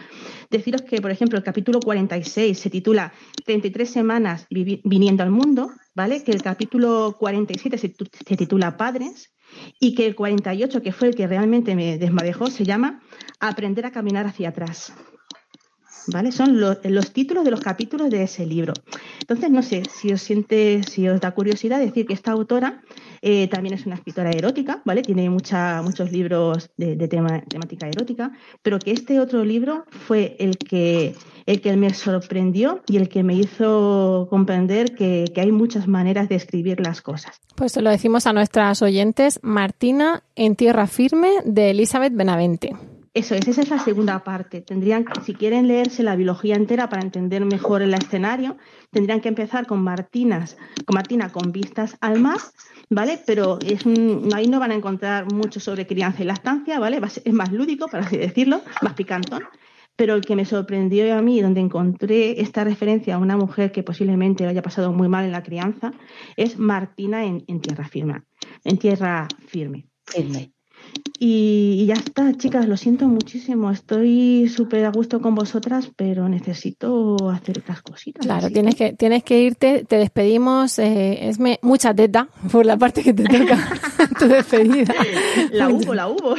Deciros que, por ejemplo, el capítulo 46 se titula 33 semanas viniendo al mundo, ¿vale? Que el capítulo 47 se, se titula Padres y que el 48, que fue el que realmente me desmadejó, se llama Aprender a caminar hacia atrás. ¿Vale? Son los, títulos de los capítulos de ese libro. Entonces, no sé si os siente, si os da curiosidad decir que esta autora eh, también es una escritora erótica, ¿vale? Tiene mucha, muchos libros de, temática erótica, pero que este otro libro fue el que, el que me sorprendió y el que me hizo comprender que, que hay muchas maneras de escribir las cosas. Pues se lo decimos a nuestras oyentes, Martina en tierra firme de Elizabeth Benavente. Eso es, esa es la segunda parte. Tendrían, si quieren leerse la biología entera para entender mejor el escenario, tendrían que empezar con Martinas, con Martina con vistas al mar, ¿vale? Pero ahí no van a encontrar mucho sobre crianza y lactancia, ¿vale? Es más lúdico, por así decirlo, más picantón. Pero el que me sorprendió a mí, donde encontré esta referencia a una mujer que posiblemente lo haya pasado muy mal en la crianza, es Martina en, en tierra firme. En tierra firme. firme. Y, ya está, chicas, lo siento muchísimo. Estoy súper a gusto con vosotras, pero necesito hacer otras cositas. Claro, tienes que, tienes que irte. Te despedimos. Eh, es mucha teta por la parte que te toca (laughs) tu despedida. La hubo, la hubo.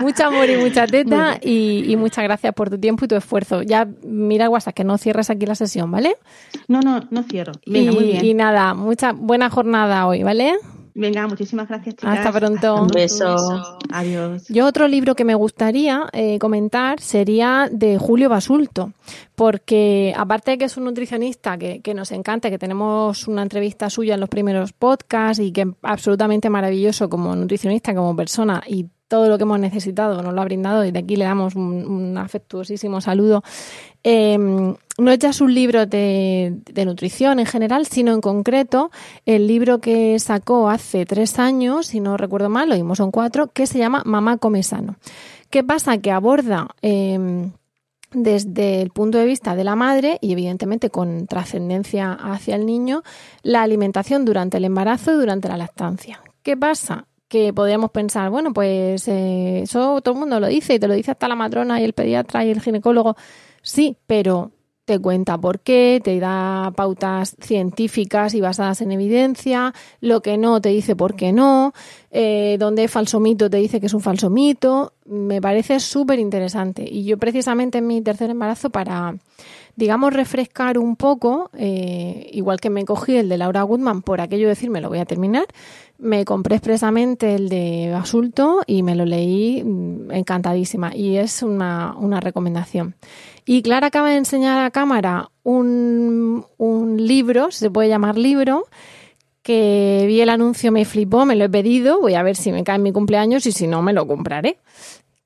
Mucho amor y mucha teta. Y, muchas gracias por tu tiempo y tu esfuerzo. Ya mira, WhatsApp, que no cierres aquí la sesión, ¿vale? No, no, no cierro. y, muy bien. y nada, mucha buena jornada hoy, ¿vale? Venga, muchísimas gracias, chicas. Hasta pronto. Un beso. Adiós. Yo otro libro que me gustaría eh, comentar sería de Julio Basulto, porque aparte de que es un nutricionista que, que, nos encanta, que tenemos una entrevista suya en los primeros podcasts y que es absolutamente maravilloso como nutricionista, como persona y todo lo que hemos necesitado nos lo ha brindado y de aquí le damos un, afectuosísimo saludo. Em, no es ya su libro de, nutrición en general, sino en concreto el libro que sacó hace tres años, si no recuerdo mal, lo vimos en cuatro, que se llama Mamá come sano. ¿Qué pasa? Que aborda em, desde el punto de vista de la madre y evidentemente con trascendencia hacia el niño, la alimentación durante el embarazo y durante la lactancia. ¿Qué pasa? que podríamos pensar, bueno, pues eh, eso todo el mundo lo dice y te lo dice hasta la matrona y el pediatra y el ginecólogo. Sí, pero te cuenta por qué, te da pautas científicas y basadas en evidencia, lo que no te dice por qué no, eh, donde falso mito te dice que es un falso mito. Me parece súper interesante. Y yo precisamente en mi tercer embarazo para, digamos, refrescar un poco, eh, igual que me cogí el de Laura Goodman por aquello de decir me lo voy a terminar, me compré expresamente el de Basulto y me lo leí mm, encantadísima y es una, una recomendación. Y Clara acaba de enseñar a cámara un, un libro, se puede llamar libro, que vi el anuncio, me flipó, me lo he pedido, voy a ver si me cae en mi cumpleaños y si no, me lo compraré.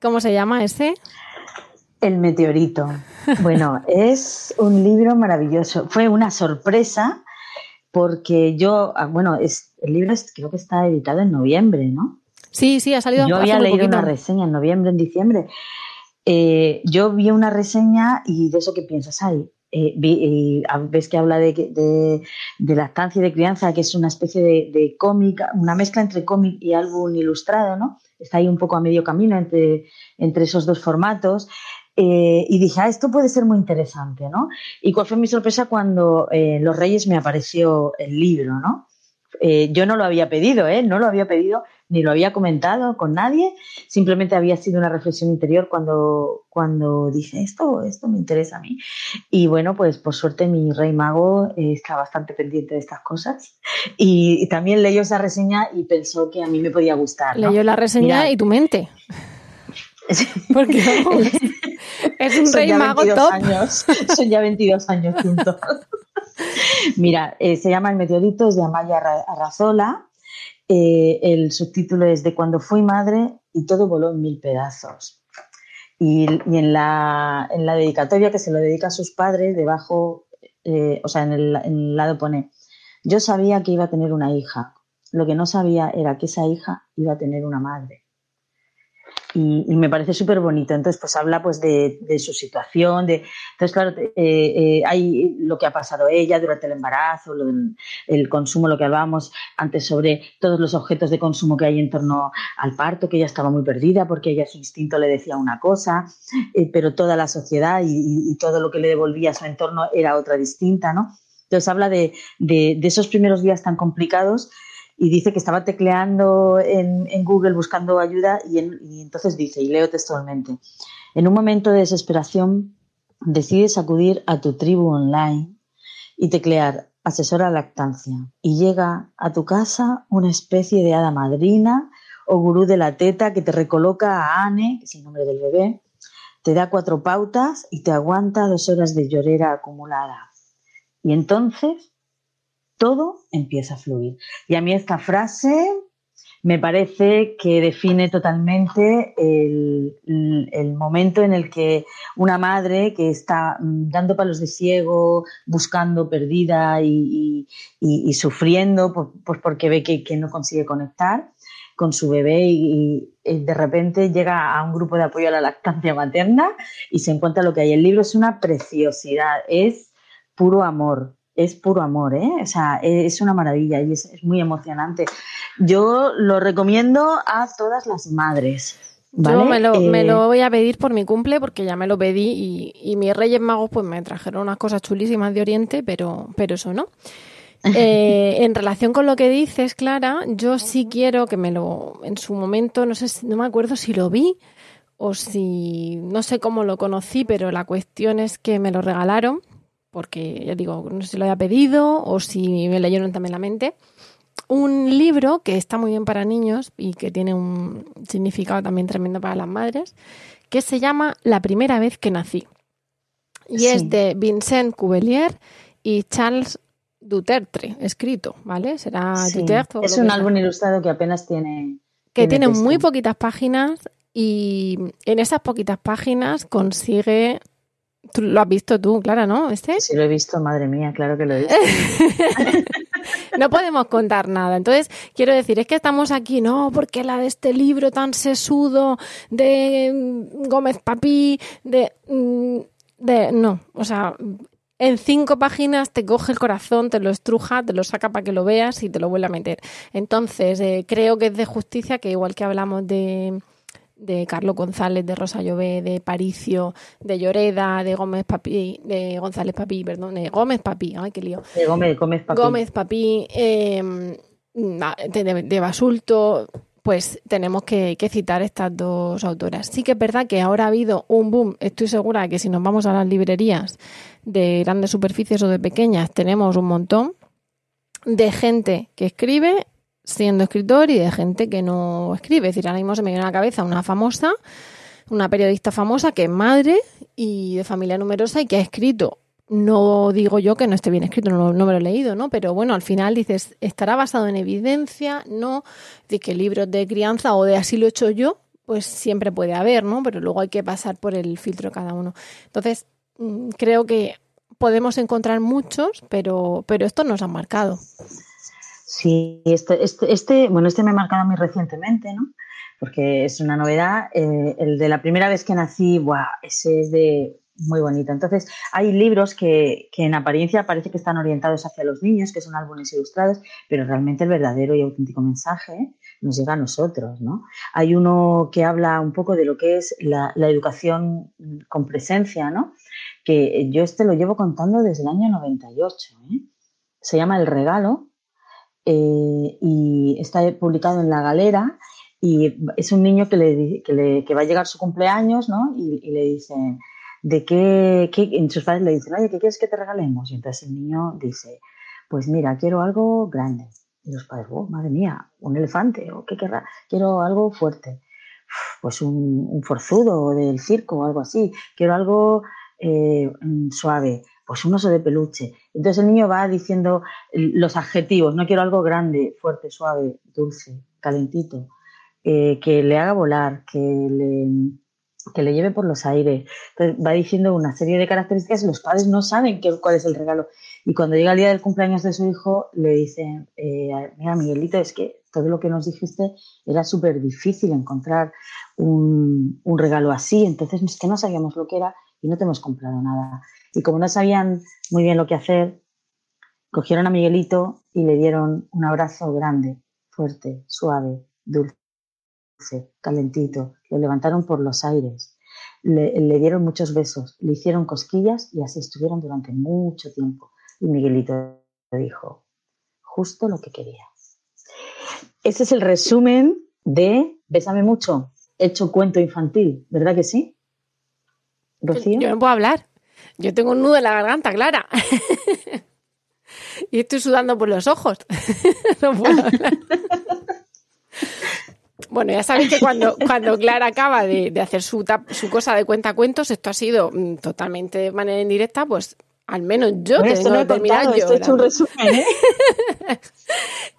¿Cómo se llama ese? El meteorito. (laughs) Bueno, es un libro maravilloso. Fue una sorpresa porque yo, ah, bueno, es, el libro creo que está editado en noviembre, ¿no? Sí, sí, ha salido. Yo había leído una reseña en noviembre, en diciembre. Eh, yo vi una reseña y de eso que piensas, ay, eh, ves que habla de, de, de, lactancia y de crianza, que es una especie de, de cómic, una mezcla entre cómic y álbum ilustrado, ¿no? Está ahí un poco a medio camino entre, entre esos dos formatos. Eh, y dije, ah, esto puede ser muy interesante, ¿no? Y cuál fue mi sorpresa cuando eh, Los Reyes me apareció el libro, ¿no? Eh, yo no lo había pedido, ¿eh? No lo había pedido ni lo había comentado con nadie, simplemente había sido una reflexión interior cuando, cuando dije esto, esto me interesa a mí. Y bueno, pues por suerte mi rey mago está bastante pendiente de estas cosas y, también leyó esa reseña y pensó que a mí me podía gustar. Leyó la reseña y tu mente. (laughs) Porque es un rey mago top. Años, son ya 22 años juntos. Mira, eh, se llama El meteorito, es de Amaya Arrazola. Eh, el subtítulo es De cuando fui madre y todo voló en mil pedazos. Y, en, la, en, la, dedicatoria que se lo dedica a sus padres, debajo, eh, o sea, en el, en el lado pone, yo sabía que iba a tener una hija, lo que no sabía era que esa hija iba a tener una madre. Y, me parece súper bonito. Entonces, pues habla pues de, su situación, de entonces claro, eh, eh, hay lo que ha pasado ella durante el embarazo, el consumo, lo que hablábamos antes sobre todos los objetos de consumo que hay en torno al parto, que ella estaba muy perdida porque ella su instinto le decía una cosa, eh, pero toda la sociedad y, todo lo que le devolvía a su entorno era otra distinta, ¿no? Entonces habla de, de esos primeros días tan complicados y dice que estaba tecleando en, Google buscando ayuda y, entonces dice, y leo textualmente, en un momento de desesperación decides acudir a tu tribu online y teclear asesora lactancia y llega a tu casa una especie de hada madrina o gurú de la teta que te recoloca a Anne, que es el nombre del bebé, te da cuatro pautas y te aguanta dos horas de llorera acumulada. Y entonces todo empieza a fluir. Y a mí esta frase me parece que define totalmente el, momento en el que una madre que está dando palos de ciego, buscando perdida y, sufriendo pues porque ve que, no consigue conectar con su bebé y, de repente llega a un grupo de apoyo a la lactancia materna y se encuentra lo que hay. El libro es una preciosidad, es puro amor, es puro amor, ¿eh? O sea, es una maravilla y es, muy emocionante. Yo lo recomiendo a todas las madres. Yo me lo, me lo, eh, voy a pedir por mi cumple porque ya me lo pedí y, mis Reyes Magos pues me trajeron unas cosas chulísimas de Oriente, pero, pero eso no. (laughs) Eh, en relación con lo que dices, Clara, yo sí quiero que me lo, en su momento, no sé, no me acuerdo si lo vi o si, no sé cómo lo conocí, pero la cuestión es que me lo regalaron porque ya digo, no sé si lo había pedido o si me leyeron también la mente. Un libro que está muy bien para niños y que tiene un significado también tremendo para las madres, que se llama La primera vez que nací. Y es de Vincent Cubelier y Charles Duterte, escrito, ¿vale? Será Duterte. es un álbum ilustrado que apenas tiene. Que tiene muy poquitas páginas y en esas poquitas páginas consigue Tú lo has visto tú, Clara, ¿no? ¿Este? Sí, lo he visto, madre mía, claro que lo he visto. (laughs) no podemos contar nada. Entonces, quiero decir, es que estamos aquí, no, porque la de este libro tan sesudo de mm, Gómez Papí, de, mm, de. No, o sea, en cinco páginas te coge el corazón, te lo estruja, te lo saca para que lo veas y te lo vuelve a meter. Entonces, eh, creo que es de justicia que igual que hablamos de de Carlos González, de Rosa Llové, de Paricio, de Lloreda, de Gómez Papí, de González Papí, perdón, de Gómez Papí, ay, qué lío. De Gómez, Gómez Papí. Gómez Papí, em, de, Basulto, pues tenemos que, que, citar estas dos autoras. Sí que es verdad que ahora ha habido un boom, estoy segura que si nos vamos a las librerías de grandes superficies o de pequeñas, tenemos un montón de gente que escribe siendo escritor y de gente que no escribe. Es decir, ahora mismo se me viene a la cabeza una famosa, una periodista famosa que es madre y de familia numerosa y que ha escrito. No digo yo que no esté bien escrito, no, me lo he leído, ¿no? Pero bueno, al final dices, estará basado en evidencia, ¿no? De que libros de crianza o de así lo he hecho yo, pues siempre puede haber, ¿no? Pero luego hay que pasar por el filtro cada uno. Entonces, mm, creo que podemos encontrar muchos, pero, pero estos nos han marcado. Sí, este, este, este, bueno, este me ha marcado muy recientemente, ¿no? Porque es una novedad. Eh, el de la primera vez que nací, ¡buah! Ese es de muy bonito. Entonces, hay libros que, que, en apariencia parece que están orientados hacia los niños, que son álbumes ilustrados, pero realmente el verdadero y auténtico mensaje nos llega a nosotros, ¿no? Hay uno que habla un poco de lo que es la, la educación con presencia, ¿no? Que yo este lo llevo contando desde el año 98, ¿eh? Se llama El Regalo eh, y está publicado en La Galera y es un niño que, le, que, le, que va a llegar su cumpleaños ¿no? y, le dicen, ¿de qué, qué? En sus padres le dicen, oye, ¿qué quieres que te regalemos? Y entonces el niño dice, pues mira, quiero algo grande. Y los padres, oh, madre mía, un elefante, o qué querrá, quiero algo fuerte. Pues un, un forzudo del circo o algo así, quiero algo eh, suave pues un oso de peluche. Entonces el niño va diciendo los adjetivos, no quiero algo grande, fuerte, suave, dulce, calentito, eh, que le haga volar, que le, que le lleve por los aires. Entonces va diciendo una serie de características y los padres no saben qué, cuál es el regalo. Y cuando llega el día del cumpleaños de su hijo, le dice, eh, mira Miguelito, es que todo lo que nos dijiste era súper difícil encontrar un, un, regalo así, entonces es que no sabíamos lo que era y no te hemos comprado nada. Y como no sabían muy bien lo que hacer, cogieron a Miguelito y le dieron un abrazo grande, fuerte, suave, dulce, calentito. Lo levantaron por los aires, le, dieron muchos besos, le hicieron cosquillas y así estuvieron durante mucho tiempo. Y Miguelito dijo, justo lo que quería. Ese es el resumen de Bésame mucho, hecho cuento infantil, ¿verdad que sí? Rocío. Yo no puedo hablar. Yo tengo un nudo en la garganta, Clara. (laughs) y estoy sudando por los ojos. (laughs) no puedo hablar. Bueno, ya sabéis que cuando, cuando Clara acaba de, de hacer su, su, cosa de cuenta cuentos, esto ha sido mm, totalmente de manera indirecta, pues al menos yo bueno, tengo que terminar yo. Esto he hecho un resumen, ¿eh? (laughs)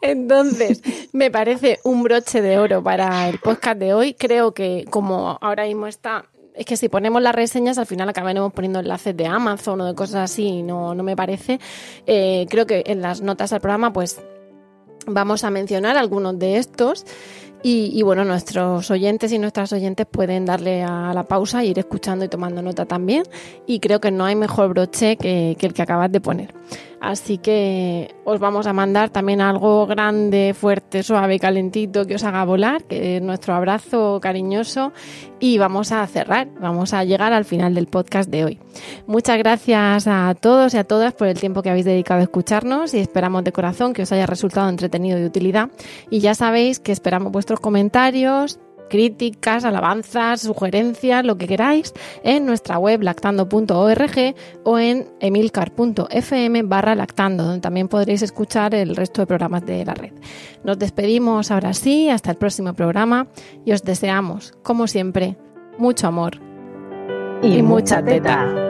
Entonces, me parece un broche de oro para el podcast de hoy. Creo que como ahora mismo está es que si ponemos las reseñas al final acabaremos poniendo enlaces de Amazon o de cosas así y no, no me parece. Eh, creo que en las notas al programa pues vamos a mencionar algunos de estos y, bueno, nuestros oyentes y nuestras oyentes pueden darle a la pausa e ir escuchando y tomando nota también. Y creo que no hay mejor broche que, que el que acabas de poner. Así que os vamos a mandar también algo grande, fuerte, suave, calentito que os haga volar, que es nuestro abrazo cariñoso. Y vamos a cerrar, vamos a llegar al final del podcast de hoy. Muchas gracias a todos y a todas por el tiempo que habéis dedicado a escucharnos y esperamos de corazón que os haya resultado entretenido y de utilidad. Y ya sabéis que esperamos vuestros comentarios, críticas, alabanzas, sugerencias, lo que queráis, en nuestra web lactando.org o en emilcar.fm barra lactando, donde también podréis escuchar el resto de programas de la red. Nos despedimos ahora sí, hasta el próximo programa y os deseamos, como siempre, mucho amor y, mucha teta.